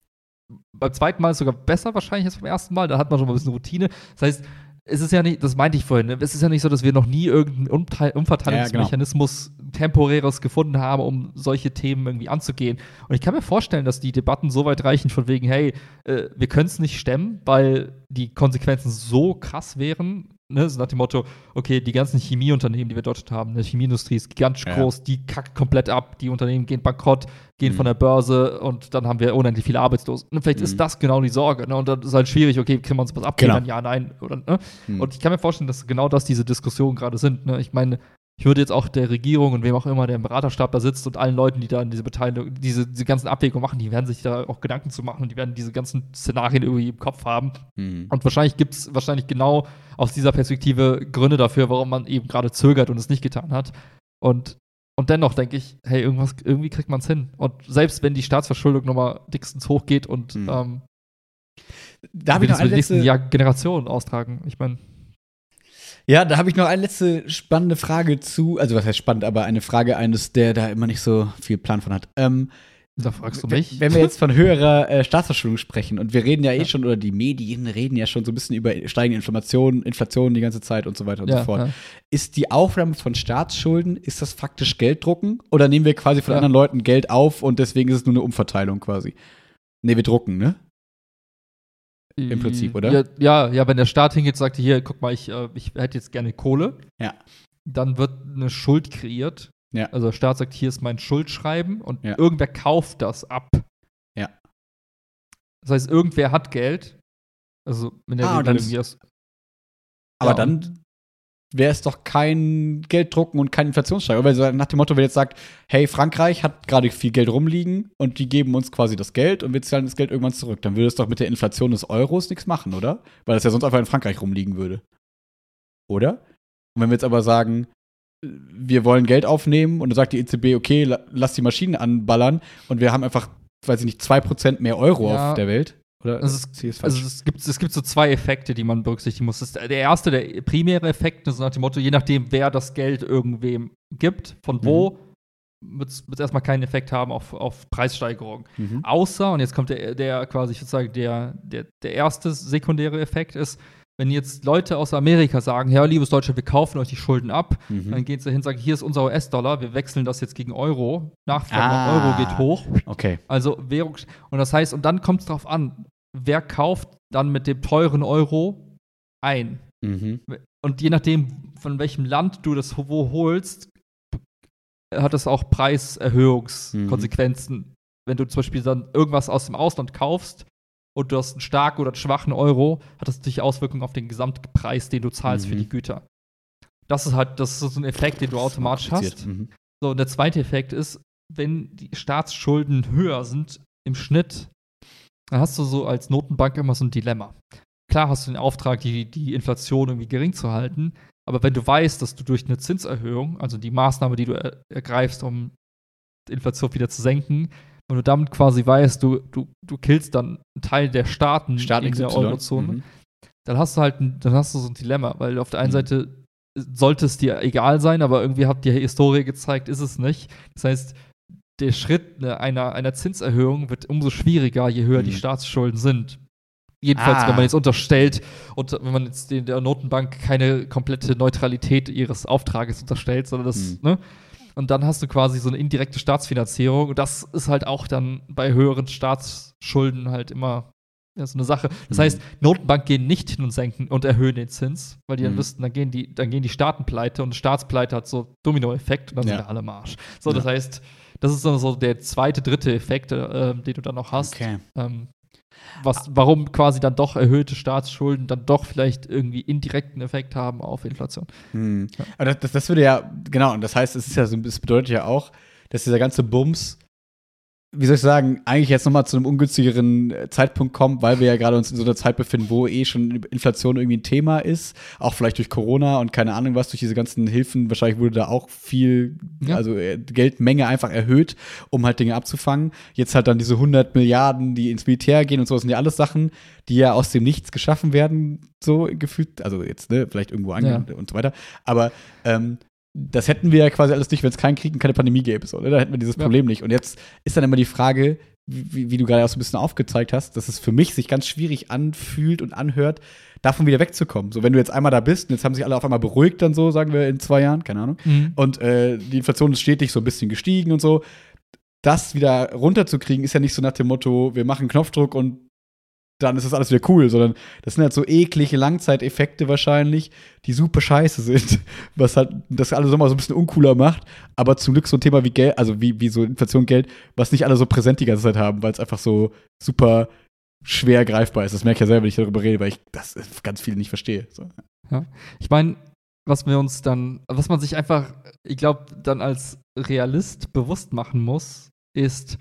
beim zweiten Mal sogar besser wahrscheinlich als beim ersten Mal. Da hat man schon mal ein bisschen Routine. Das heißt, es ist ja nicht, das meinte ich vorhin, ne? es ist ja nicht so, dass wir noch nie irgendeinen Umverteilungsmechanismus ja, genau. temporäres gefunden haben, um solche Themen irgendwie anzugehen. Und ich kann mir vorstellen, dass die Debatten so weit reichen von wegen, hey, äh, wir können es nicht stemmen, weil die Konsequenzen so krass wären, ne, so nach dem Motto, okay, die ganzen Chemieunternehmen, die wir in Deutschland haben, eine Chemieindustrie ist gigantisch Ja. groß, die kackt komplett ab, die Unternehmen gehen bankrott, gehen Mhm. von der Börse und dann haben wir unendlich viele Arbeitslose. Und vielleicht Mhm. ist das genau die Sorge, ne? Und dann ist halt schwierig, okay, können wir uns was abgeben? Genau. Ja, nein, oder, ne? Hm. Und ich kann mir vorstellen, dass genau das diese Diskussionen gerade sind. Ne? Ich meine, ich würde jetzt auch der Regierung und wem auch immer, der im Beraterstab da sitzt und allen Leuten, die da in diese Beteiligung, diese, diese ganzen Abwägungen machen, die werden sich da auch Gedanken zu machen und die werden diese ganzen Szenarien irgendwie im Kopf haben. Hm. Und wahrscheinlich gibt es wahrscheinlich genau aus dieser Perspektive Gründe dafür, warum man eben gerade zögert und es nicht getan hat. Und, und dennoch denke ich, hey, irgendwas, irgendwie kriegt man es hin. Und selbst wenn die Staatsverschuldung nochmal dickstens hochgeht und Mhm. ähm, Da habe ich noch eine mit den nächsten letzte, Jahr Generationen austragen. Ich meine, ja, da habe ich noch eine letzte spannende Frage zu. Also was heißt spannend, aber eine Frage eines, der da immer nicht so viel Plan von hat. Ähm, da fragst du wenn- mich. Wenn wir jetzt von höherer äh, Staatsverschuldung sprechen und wir reden ja eh Ja. schon, oder die Medien reden ja schon so ein bisschen über steigende Inflation, Inflation die ganze Zeit und so weiter und so fort. ja. Ist die Aufnahme von Staatsschulden, ist das faktisch Gelddrucken? Oder nehmen wir quasi von Ja. anderen Leuten Geld auf und deswegen ist es nur eine Umverteilung quasi? Nee, wir drucken, ne? Im Prinzip, oder? Ja, ja, ja, wenn der Staat hingeht und sagt, hier, guck mal, ich, äh, ich hätte jetzt gerne Kohle, Ja. dann wird eine Schuld kreiert. Ja. Also der Staat sagt, hier ist mein Schuldschreiben und Ja. irgendwer kauft das ab. Ja. Das heißt, irgendwer hat Geld. Also in der Ah, und Regel dann irgendwie aus, Aber Ja, dann wäre es doch kein Gelddrucken und kein Inflationssteigerung. Weil nach dem Motto, wenn jetzt sagt, hey, Frankreich hat gerade viel Geld rumliegen und die geben uns quasi das Geld und wir zahlen das Geld irgendwann zurück, dann würde es doch mit der Inflation des Euros nichts machen, oder? Weil es ja sonst einfach in Frankreich rumliegen würde. Oder? Und wenn wir jetzt aber sagen, wir wollen Geld aufnehmen und dann sagt die EZB, okay, la lass die Maschinen anballern und wir haben einfach, weiß ich nicht, 2% mehr Euro Ja. auf der Welt. Oder? Also es-? Also es gibt, es gibt so zwei Effekte, die man berücksichtigen muss. Der erste, der primäre Effekt, ist nach dem Motto, je nachdem, wer das Geld irgendwem gibt, von wo, wird es erstmal keinen Effekt haben auf, auf Preissteigerung. mhm. Außer, und jetzt kommt der, der quasi, ich würde sagen, der, der, der erste sekundäre Effekt ist, wenn jetzt Leute aus Amerika sagen, ja, liebes Deutschland, wir kaufen euch die Schulden ab, Mhm. dann gehen sie hin und sagen, hier ist unser US-Dollar, wir wechseln das jetzt gegen Euro, Nachfrage Ah. Euro geht hoch. Okay. Also Währung. Und das heißt, und dann kommt es darauf an, wer kauft dann mit dem teuren Euro ein. Mhm. Und je nachdem, von welchem Land du das wo holst, hat das auch Preiserhöhungskonsequenzen. Wenn du zum Beispiel dann irgendwas aus dem Ausland kaufst und du hast einen starken oder einen schwachen Euro, hat das natürlich Auswirkungen auf den Gesamtpreis, den du zahlst für Mhm. die Güter. Das ist halt, das ist so ein Effekt, den du automatisch hast. Mhm. So, und der zweite Effekt ist, wenn die Staatsschulden höher sind im Schnitt, dann hast du so als Notenbank immer so ein Dilemma. Klar hast du den Auftrag, die, die Inflation irgendwie gering zu halten, aber wenn du weißt, dass du durch eine Zinserhöhung, also die Maßnahme, die du er, ergreifst, um die Inflation wieder zu senken, und du damit quasi weißt, du, du, du killst dann einen Teil der Staaten Staat in der. Eurozone, Mhm. dann hast du halt ein, dann hast du so ein Dilemma, weil auf der einen Mhm. Seite sollte es dir egal sein, aber irgendwie hat die Historie gezeigt, ist es nicht. Das heißt, der Schritt ne, einer, einer Zinserhöhung wird umso schwieriger, je höher die Mhm. Staatsschulden sind. Jedenfalls, Ah. wenn man jetzt unterstellt und wenn man jetzt der Notenbank keine komplette Neutralität ihres Auftrages unterstellt, sondern das, Mhm. ne? Und dann hast du quasi so eine indirekte Staatsfinanzierung. Und das ist halt auch dann bei höheren Staatsschulden halt immer ja, so eine Sache. Das Mhm. heißt, Notenbank gehen nicht hin und senken und erhöhen den Zins, weil die dann Mhm. wüssten, dann gehen die, dann gehen die Staaten pleite und Staatspleite hat so Dominoeffekt und dann Ja. sind alle im Arsch. So, Ja. das heißt, das ist dann so der zweite, dritte Effekt, äh, den du dann noch hast. Okay. Ähm, was, warum quasi dann doch erhöhte Staatsschulden dann doch vielleicht irgendwie indirekten Effekt haben auf Inflation. Hm. Aber das, das, das würde ja, genau, und das heißt, es ist ja so, es bedeutet ja auch, dass dieser ganze Bums, wie soll ich sagen, eigentlich jetzt nochmal zu einem ungünstigeren äh, Zeitpunkt kommt, weil wir ja gerade uns in so einer Zeit befinden, wo eh schon Inflation irgendwie ein Thema ist, auch vielleicht durch Corona und keine Ahnung was, durch diese ganzen Hilfen, wahrscheinlich wurde da auch viel, Ja. also äh, Geldmenge einfach erhöht, um halt Dinge abzufangen. Jetzt halt dann diese 100 Milliarden, die ins Militär gehen und so, das sind ja alles Sachen, die ja aus dem Nichts geschaffen werden, so gefühlt, also jetzt, ne, vielleicht irgendwo ange und so weiter, aber ähm, das hätten wir ja quasi alles nicht, wenn es keinen Krieg und keine Pandemie gäbe. So, ne? Da hätten wir dieses Ja. Problem nicht. Und jetzt ist dann immer die Frage, wie, wie du gerade auch so ein bisschen aufgezeigt hast, dass es für mich sich ganz schwierig anfühlt und anhört, davon wieder wegzukommen. So, wenn du jetzt einmal da bist und jetzt haben sich alle auf einmal beruhigt, dann so, sagen wir in zwei Jahren, keine Ahnung. Und äh, die Inflation ist stetig so ein bisschen gestiegen und so. Das wieder runterzukriegen, ist ja nicht so nach dem Motto, wir machen Knopfdruck und dann ist das alles wieder cool, sondern das sind halt so eklige Langzeiteffekte wahrscheinlich, die super scheiße sind, was halt das alles nochmal so ein bisschen uncooler macht, aber zum Glück so ein Thema wie Geld, also wie, wie so Inflation, Geld, was nicht alle so präsent die ganze Zeit haben, weil es einfach so super schwer greifbar ist. Das merke ich ja selber, wenn ich darüber rede, weil ich das ganz viele nicht verstehe. So. Ja. Ich meine, was wir uns dann, was man sich einfach, ich glaube, dann als Realist bewusst machen muss, ist,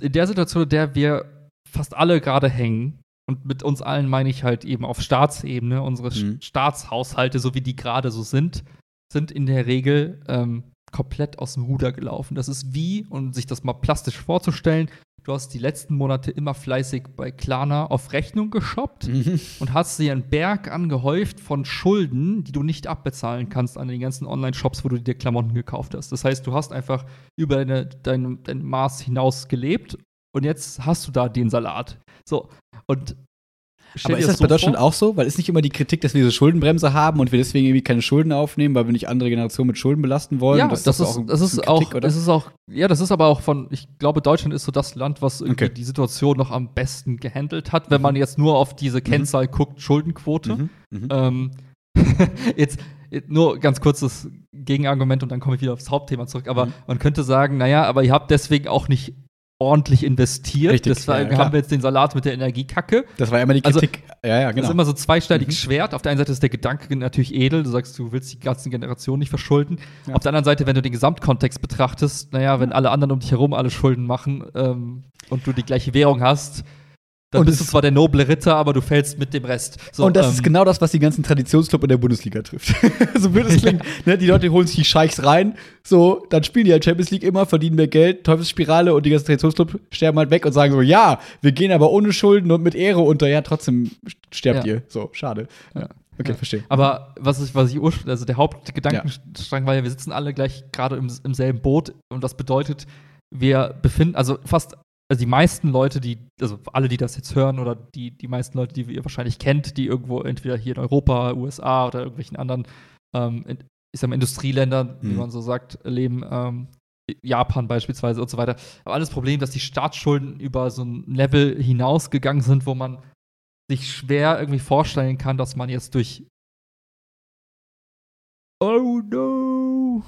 in der Situation, in der wir fast alle gerade hängen, und mit uns allen meine ich halt eben auf Staatsebene, unsere mhm. Staatshaushalte, so wie die gerade so sind, sind in der Regel ähm, komplett aus dem Ruder gelaufen. Das ist wie, um sich das mal plastisch vorzustellen, du hast die letzten Monate immer fleißig bei Klarna auf Rechnung geshoppt mhm. und hast dir einen Berg angehäuft von Schulden, die du nicht abbezahlen kannst an den ganzen Online-Shops, wo du dir Klamotten gekauft hast. Das heißt, du hast einfach über deine, dein, dein Maß hinaus gelebt und jetzt hast du da den Salat. So, und aber ist das, so bei Deutschland vor? auch so? Weil ist nicht immer die Kritik, dass wir diese Schuldenbremse haben und wir deswegen irgendwie keine Schulden aufnehmen, weil wir nicht andere Generationen mit Schulden belasten wollen? Ja, das, das, ist, auch, das ist Kritik, auch, das ist auch, ja, das ist aber auch von, ich glaube, Deutschland ist so das Land, was irgendwie okay. die Situation noch am besten gehandelt hat, wenn mhm. man jetzt nur auf diese mhm. Kennzahl mhm. guckt, Schuldenquote. Mhm. mhm. Ähm, jetzt, nur ganz kurzes Gegenargument und dann komme ich wieder aufs Hauptthema zurück. Aber mhm. man könnte sagen, naja, aber ihr habt deswegen auch nicht ordentlich investiert. Richtig, Deswegen ja, haben wir jetzt den Salat mit der Energiekacke. Das war immer die also, Kritik. Also, ja, ja, genau. Das ist immer so zweischneidiges mhm. Schwert. Auf der einen Seite ist der Gedanke natürlich edel. Du sagst, du willst die ganzen Generationen nicht verschulden. Ja. Auf der anderen Seite, wenn du den Gesamtkontext betrachtest, naja, wenn alle anderen um dich herum alle Schulden machen ähm, und du die gleiche Währung hast, dann und bist du zwar der noble Ritter, aber du fällst mit dem Rest. So, und das ähm, ist genau das, was die ganzen Traditionsclub in der Bundesliga trifft. so blöd es klingt. Ja. Ne, die Leute holen sich die Scheichs rein, so, dann spielen die halt Champions League immer, verdienen mehr Geld, Teufelsspirale und die ganzen Traditionsclub sterben halt weg und sagen so, ja, wir gehen aber ohne Schulden und mit Ehre unter. Ja, trotzdem sterbt ja. ihr. So, schade. Ja. Okay, ja. verstehe. Aber was ich, was ich ursprünglich, also der Hauptgedankenstrang war ja, wir sitzen alle gleich gerade im, im selben Boot und das bedeutet, wir befinden, also fast also die meisten Leute, die, also alle, die das jetzt hören oder die, die meisten Leute, die ihr wahrscheinlich kennt, die irgendwo entweder hier in Europa, USA oder irgendwelchen anderen, ähm, in, ich sag mal, Industrieländern, mhm. wie man so sagt, leben, ähm, Japan beispielsweise und so weiter. Aber alles Problem, dass die Staatsschulden über so ein Level hinausgegangen sind, wo man sich schwer irgendwie vorstellen kann, dass man jetzt durch Oh no!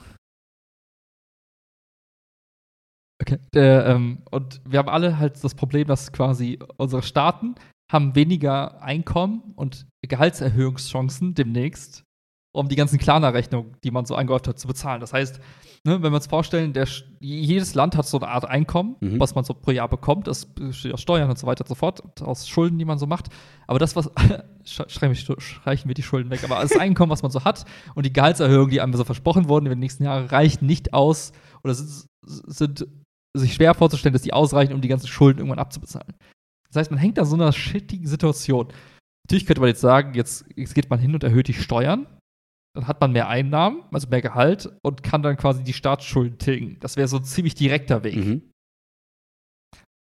Okay. Der, ähm, und wir haben alle halt das Problem, dass quasi unsere Staaten haben weniger Einkommen und Gehaltserhöhungschancen demnächst, um die ganzen Klarna-Rechnungen, die man so angehäuft hat, zu bezahlen. Das heißt, ne, wenn wir uns vorstellen, der, jedes Land hat so eine Art Einkommen, mhm. was man so pro Jahr bekommt. Das besteht aus Steuern und so weiter und so fort, aus Schulden, die man so macht. Aber das, was streichen wir die Schulden weg, aber das Einkommen, was man so hat und die Gehaltserhöhungen, die einem so versprochen wurden in den nächsten Jahren, reichen nicht aus oder sind, sind sich schwer vorzustellen, dass die ausreichen, um die ganzen Schulden irgendwann abzubezahlen. Das heißt, man hängt da so einer shittigen Situation. Natürlich könnte man jetzt sagen, jetzt, jetzt geht man hin und erhöht die Steuern. Dann hat man mehr Einnahmen, also mehr Gehalt und kann dann quasi die Staatsschulden tilgen. Das wäre so ein ziemlich direkter Weg. Mhm.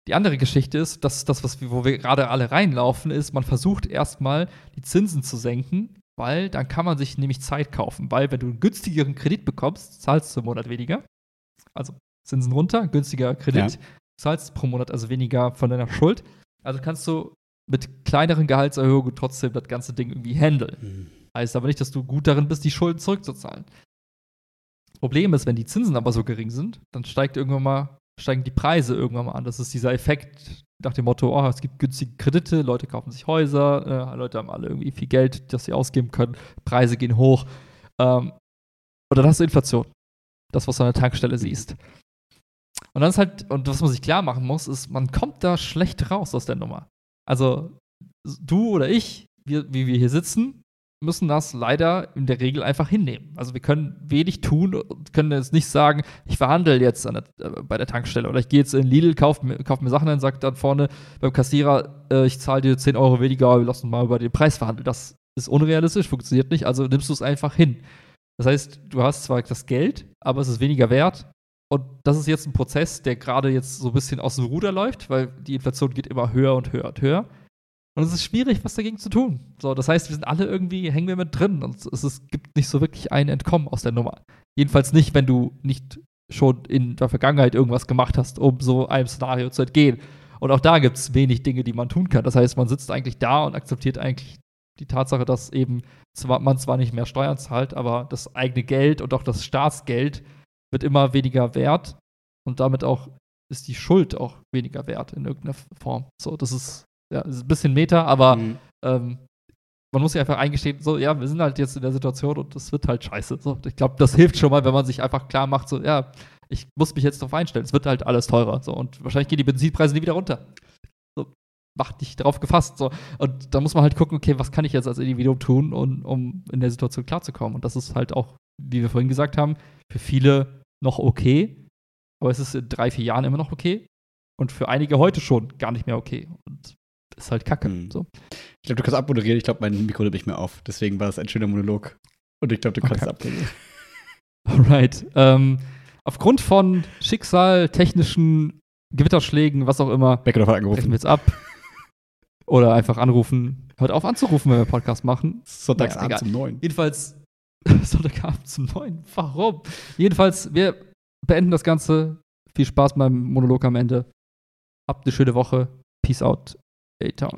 Die andere Geschichte ist, dass das, was wir, wo wir gerade alle reinlaufen, ist, man versucht erstmal die Zinsen zu senken, weil dann kann man sich nämlich Zeit kaufen. Weil wenn du einen günstigeren Kredit bekommst, zahlst du im Monat weniger. Also Zinsen runter, günstiger Kredit, ja. zahlst pro Monat also weniger von deiner Schuld. Also kannst du mit kleineren Gehaltserhöhungen trotzdem das ganze Ding irgendwie handeln. Mhm. Heißt aber nicht, dass du gut darin bist, die Schulden zurückzuzahlen. Problem ist, wenn die Zinsen aber so gering sind, dann steigt irgendwann mal, steigen die Preise irgendwann mal an. Das ist dieser Effekt nach dem Motto, oh, es gibt günstige Kredite, Leute kaufen sich Häuser, äh, Leute haben alle irgendwie viel Geld, das sie ausgeben können, Preise gehen hoch. Ähm, und dann hast du Inflation. Das, was du an der Tankstelle siehst. Und dann ist halt, und was man sich klar machen muss, ist, man kommt da schlecht raus aus der Nummer. Also, du oder ich, wir, wie wir hier sitzen, müssen das leider in der Regel einfach hinnehmen. Also wir können wenig tun und können jetzt nicht sagen, ich verhandle jetzt der, äh, bei der Tankstelle oder ich gehe jetzt in Lidl, kaufe mir, kauf mir Sachen und sage dann vorne beim Kassierer, äh, ich zahle dir 10 Euro weniger, wir lassen mal über den Preis verhandeln. Das ist unrealistisch, funktioniert nicht, also nimmst du es einfach hin. Das heißt, du hast zwar das Geld, aber es ist weniger wert und das ist jetzt ein Prozess, der gerade jetzt so ein bisschen aus dem Ruder läuft, weil die Inflation geht immer höher und höher und höher. Und es ist schwierig, was dagegen zu tun. So, das heißt, wir sind alle irgendwie, hängen wir mit drin und es, es gibt nicht so wirklich ein Entkommen aus der Nummer. Jedenfalls nicht, wenn du nicht schon in der Vergangenheit irgendwas gemacht hast, um so einem Szenario zu entgehen. Und auch da gibt es wenig Dinge, die man tun kann. Das heißt, man sitzt eigentlich da und akzeptiert eigentlich die Tatsache, dass eben zwar, man zwar nicht mehr Steuern zahlt, aber das eigene Geld und auch das Staatsgeld wird immer weniger wert und damit auch ist die Schuld auch weniger wert in irgendeiner Form. So, das ist, ja, das ist ein bisschen Meta, aber mhm. ähm, man muss sich einfach eingestehen, so, ja, wir sind halt jetzt in der Situation und das wird halt scheiße. So, ich glaube, das hilft schon mal, wenn man sich einfach klar macht, so, ja, ich muss mich jetzt darauf einstellen. Es wird halt alles teurer. So, und wahrscheinlich gehen die Benzinpreise nie wieder runter. So, macht dich darauf gefasst. So. Und da muss man halt gucken, okay, was kann ich jetzt als Individuum tun, um, um in der Situation klarzukommen. Und das ist halt auch, wie wir vorhin gesagt haben, für viele noch okay. Aber es ist in drei, vier Jahren immer noch okay. Und für einige heute schon gar nicht mehr okay. Und ist halt kacke. Mhm. So. Ich glaube, du kannst abmoderieren. Ich glaube, mein Mikro nimmt nicht mehr auf. Deswegen war das ein schöner Monolog. Und ich glaube, du kannst okay. abmoderieren. Alright. Ähm, aufgrund von Schicksal, technischen Gewitterschlägen, was auch immer, Becker hat angerufen. wir jetzt ab. Oder einfach anrufen. Hört auf anzurufen, wenn wir Podcast machen. Sonntagsabend naja, um neun. Jedenfalls, Sonntagabend zum neun. Warum? Jedenfalls, wir beenden das Ganze. Viel Spaß beim Monolog am Ende. Habt eine schöne Woche. Peace out. A-Town.